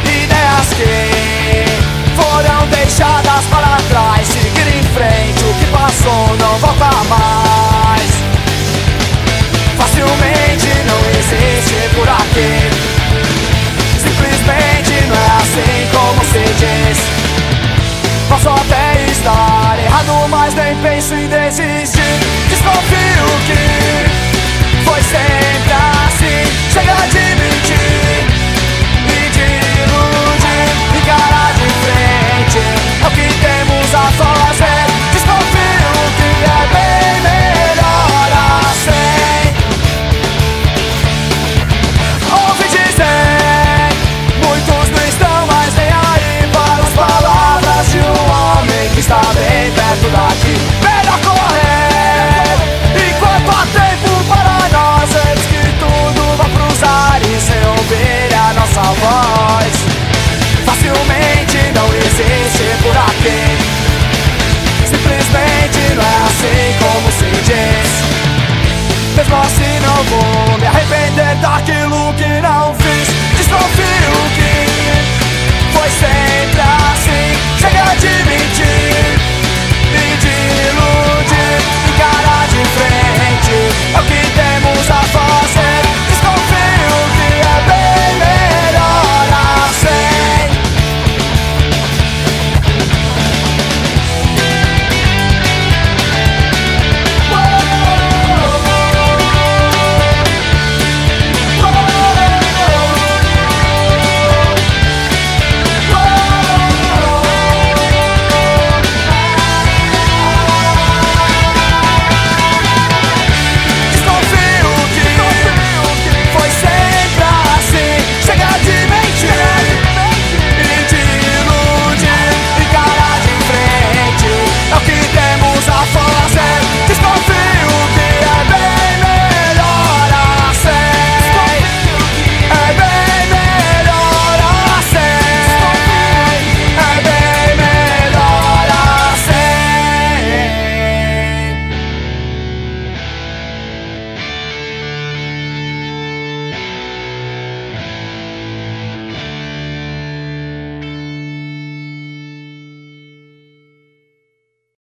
Ideias que foram deixadas para trás, seguir em frente, o que passou não volta mais. Facilmente não existe por aqui assim como se diz. Posso até estar errado, mas nem penso em desistir. Desconfio que foi sempre assim. Chega de mentir e de iludir cara de frente. É o que temos a falar